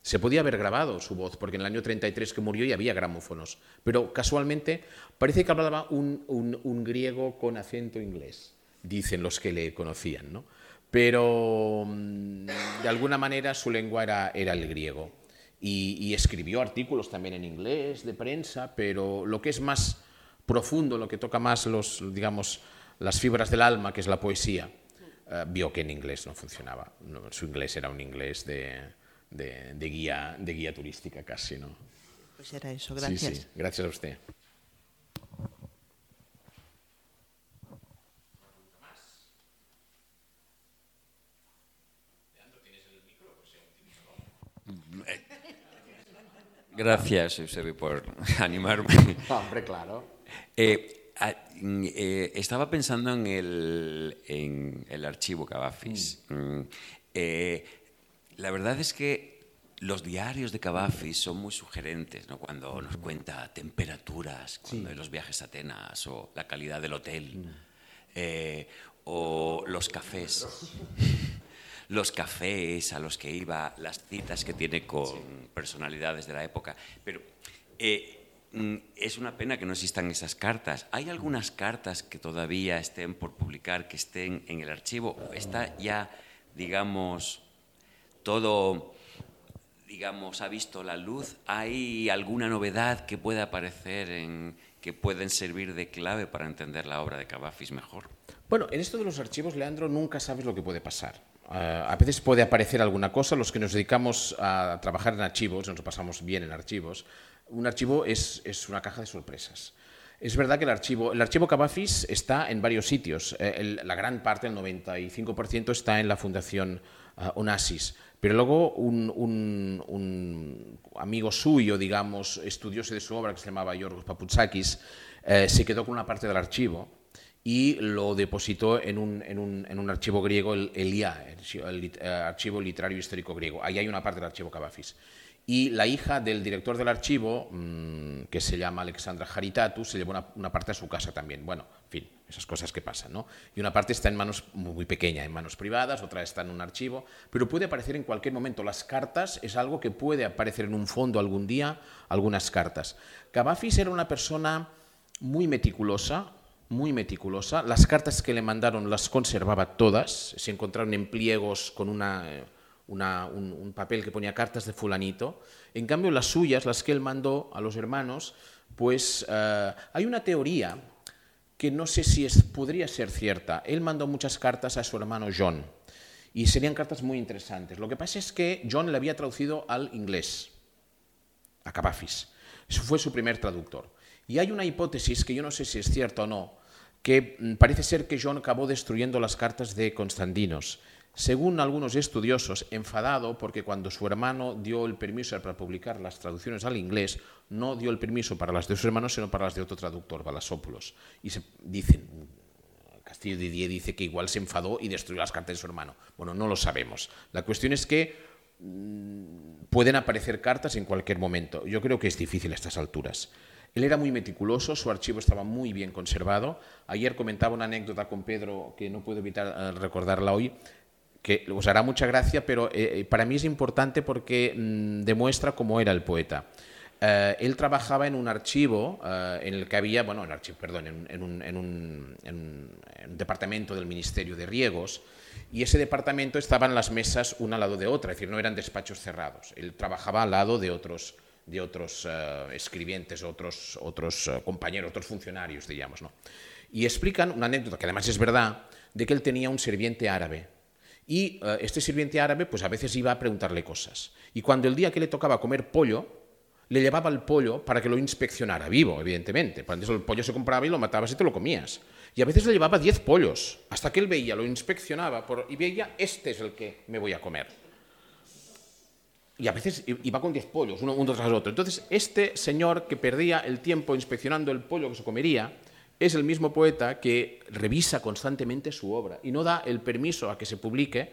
Se podía haber grabado su voz, porque en el año 33 que murió ya había gramófonos, pero casualmente parece que hablaba un, griego con acento inglés dicen los que le conocían, ¿no? Pero mm, de alguna manera su lengua era, era el griego. Y, y, escribió artículos también en inglés, de prensa, pero lo que es más profundo, lo que toca más los, digamos, las fibras del alma, que es la poesía, uh, vio que en inglés no funcionaba. No, su inglés era un inglés de, de, de, guía, de guía turística casi, ¿no? Pues era eso, gracias. Sí, sí, gracias a usted. Gracias, Eusebio, por <laughs> animarme. Hombre, claro. Eh, eh, estaba pensando en el, en el archivo Cavafis. Mm. Eh, la verdad es que los diarios de Cavafis son muy sugerentes, ¿no? Cuando nos cuenta temperaturas, cuando sí. los viajes a Atenas, o la calidad del hotel, mm. o los cafés. <laughs> los cafés a los que iba, las citas que tiene con sí. personalidades de la época. Pero eh, mm, es una pena que no existan esas cartas. ¿Hay algunas cartas que todavía estén por publicar, que estén en el archivo? ¿Está ya, digamos, todo, digamos, ha visto la luz? ¿Hay alguna novedad que pueda aparecer en que pueden servir de clave para entender la obra de Cavafis mejor? Bueno, en esto de los archivos, Leandro, nunca sabes lo que puede pasar. Uh, a veces puede aparecer alguna cosa, los que nos dedicamos a trabajar en archivos, nos pasamos bien en archivos, un archivo es, es una caja de sorpresas. Es verdad que el archivo, el archivo Cavafis está en varios sitios. Eh, la gran parte, el 95%, está en la Fundación uh, Onassis. Pero luego un, amigo suyo, digamos, estudioso de su obra, que se llamaba Yorgos Paputsakis, eh, se quedó con una parte del archivo y lo depositó en un, en un, en un archivo griego, el, el IA, el, eh, Archivo Literario Histórico Griego. Ahí hay una parte del archivo Cavafis. Y la hija del director del archivo, mm, que se llama Alexandra Haritatu, se llevó una, parte a su casa también. Bueno, en fin, esas cosas que pasan, ¿no? Y una parte está en manos muy pequeña, en manos privadas, otra está en un archivo, pero puede aparecer en cualquier momento. Las cartas es algo que puede aparecer en un fondo algún día, algunas cartas. Cavafis era una persona muy meticulosa, muy meticulosa. Las cartas que le mandaron las conservaba todas. Se encontraron en pliegos con eh, un, un papel que ponía cartas de fulanito. En cambio, las suyas, las que él mandó a los hermanos, pues eh, hay una teoría que no sé si podría ser cierta. Él mandó muchas cartas a su hermano John y serían cartas muy interesantes. Lo que pasa es que John le había traducido al inglés a Cavafis. Eso fue su primer traductor. Y hay una hipótesis que yo no sé si es cierta o no, que mm, parece ser que John acabó destruyendo las cartas de Constantinos. Según algunos estudiosos, enfadado porque cuando su hermano dio el permiso para publicar las traducciones al inglés, no dio el permiso para las de sus hermanos, sino para las de otro traductor, Balasópolos. Y se dicen, Castillo Didier dice que igual se enfadó y destruyó las cartas de su hermano. Bueno, no lo sabemos. La cuestión es que mm, pueden aparecer cartas en cualquier momento. Yo creo que es difícil a estas alturas. Él era muy meticuloso, su archivo estaba muy bien conservado. Ayer comentaba una anécdota con Pedro que no puedo evitar eh, recordarla hoy, que os hará mucha gracia, pero eh, eh, para mí es importante porque mm, demuestra cómo era el poeta. Él trabajaba en un archivo en el que había, bueno, en, archivo, perdón, en un- en un departamento del Ministerio de Riegos, y ese departamento estaban las mesas una al lado de otra, es decir, no eran despachos cerrados. Él trabajaba al lado de otros, de otros eh, escribientes, otros, eh, compañeros, otros funcionarios, digamos. ¿no? Y explican una anécdota, que además es verdad, de que él tenía un sirviente árabe. Y eh, este sirviente árabe, pues a veces iba a preguntarle cosas. Y cuando el día que le tocaba comer pollo, le llevaba el pollo para que lo inspeccionara, vivo, evidentemente. Cuando el pollo se compraba y lo matabas y te lo comías. Y a veces le llevaba 10 pollos, hasta que él veía, lo inspeccionaba por- y veía, este es el que me voy a comer. Y a veces iba con 10 pollos, uno, uno tras otro. Entonces, este señor que perdía el tiempo inspeccionando el pollo que se comería, es el mismo poeta que revisa constantemente su obra y no da el permiso a que se publique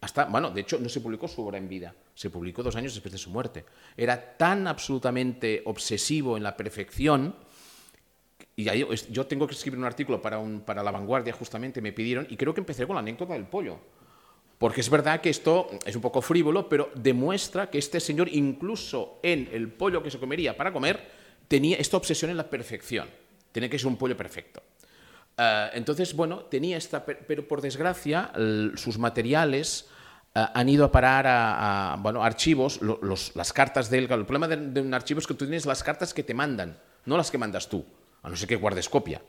hasta, bueno, de hecho no se publicó su obra en vida, se publicó dos años después de su muerte. Era tan absolutamente obsesivo en la perfección y ahí yo tengo que escribir un artículo para, un, para La Vanguardia, justamente me pidieron, y creo que empecé con la anécdota del pollo. Porque es verdad que esto es un poco frívolo, pero demuestra que este señor, incluso en el pollo que se comería para comer, tenía esta obsesión en la perfección. Tiene que ser un pollo perfecto. Ah, entonces, bueno, tenía esta, per- pero por desgracia, sus materiales ah, han ido a parar a, bueno, archivos, lo- los- las cartas de él. El problema de, de un archivo es que tú tienes las cartas que te mandan, no las que mandas tú, a no ser que guardes copia.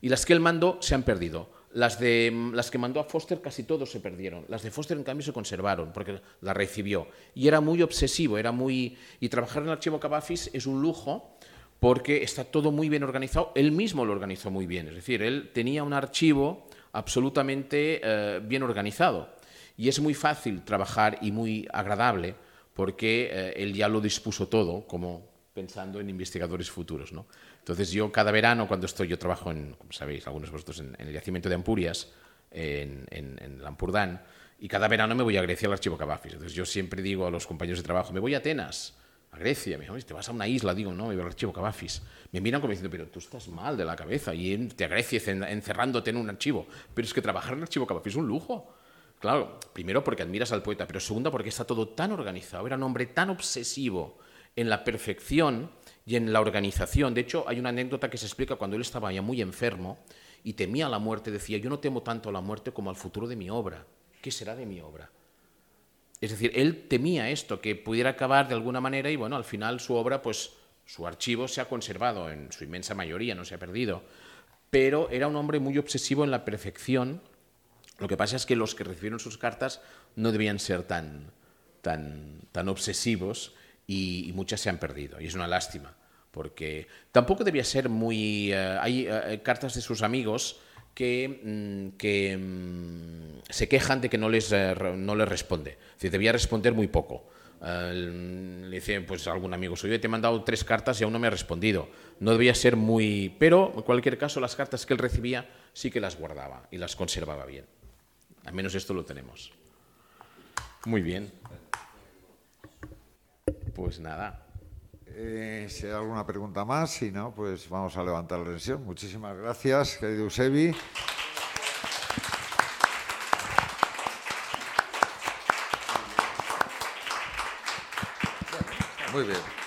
Y las que él mandó se han perdido. Las, de, las que mandó a Foster casi todos se perdieron. Las de Foster, en cambio, se conservaron porque las recibió. Y era muy obsesivo, era muy... Y trabajar en el archivo Cavafis es un lujo porque está todo muy bien organizado. Él mismo lo organizó muy bien. Es decir, él tenía un archivo absolutamente eh, bien organizado. Y es muy fácil trabajar y muy agradable porque eh, él ya lo dispuso todo, como pensando en investigadores futuros. ¿no? Entonces yo cada verano, cuando estoy, yo trabajo, en, como sabéis, algunos de vosotros, en, el yacimiento de Ampurias, en, en, en Lampurdán, y cada verano me voy a Grecia al archivo Cavafis. Entonces yo siempre digo a los compañeros de trabajo, me voy a Atenas, a Grecia. Me dicen, "Oye, te vas a una isla, digo, no, me voy al archivo Cavafis. Me miran como diciendo, pero tú estás mal de la cabeza y te a Grecia en- encerrándote en un archivo. Pero es que trabajar en el archivo Cavafis es un lujo. Claro, primero porque admiras al poeta, pero segundo porque está todo tan organizado. Era un hombre tan obsesivo en la perfección y en la organización. De hecho, hay una anécdota que se explica cuando él estaba ya muy enfermo y temía la muerte. Decía, yo no temo tanto a la muerte como al futuro de mi obra. ¿Qué será de mi obra? Es decir, él temía esto, que pudiera acabar de alguna manera y bueno, al final su obra, pues su archivo se ha conservado en su inmensa mayoría, no se ha perdido. Pero era un hombre muy obsesivo en la perfección. Lo que pasa es que los que recibieron sus cartas no debían ser tan, tan, tan obsesivos y, y muchas se han perdido. Y es una lástima, porque tampoco debía ser muy... eh, hay eh, cartas de sus amigos que, mm, que mm, se quejan de que no les, re- no les responde. Es decir, debía responder muy poco, le dice pues algún amigo suyo, te he mandado tres cartas y aún no me ha respondido. No debía ser muy... Pero, en cualquier caso, las cartas que él recibía sí que las guardaba y las conservaba bien. Al menos esto lo tenemos. Muy bien. Pues nada. Eh, si hay alguna pregunta más, si no, pues vamos a levantar la sesión. Muchísimas gracias, querido Eusebi. Muy bien.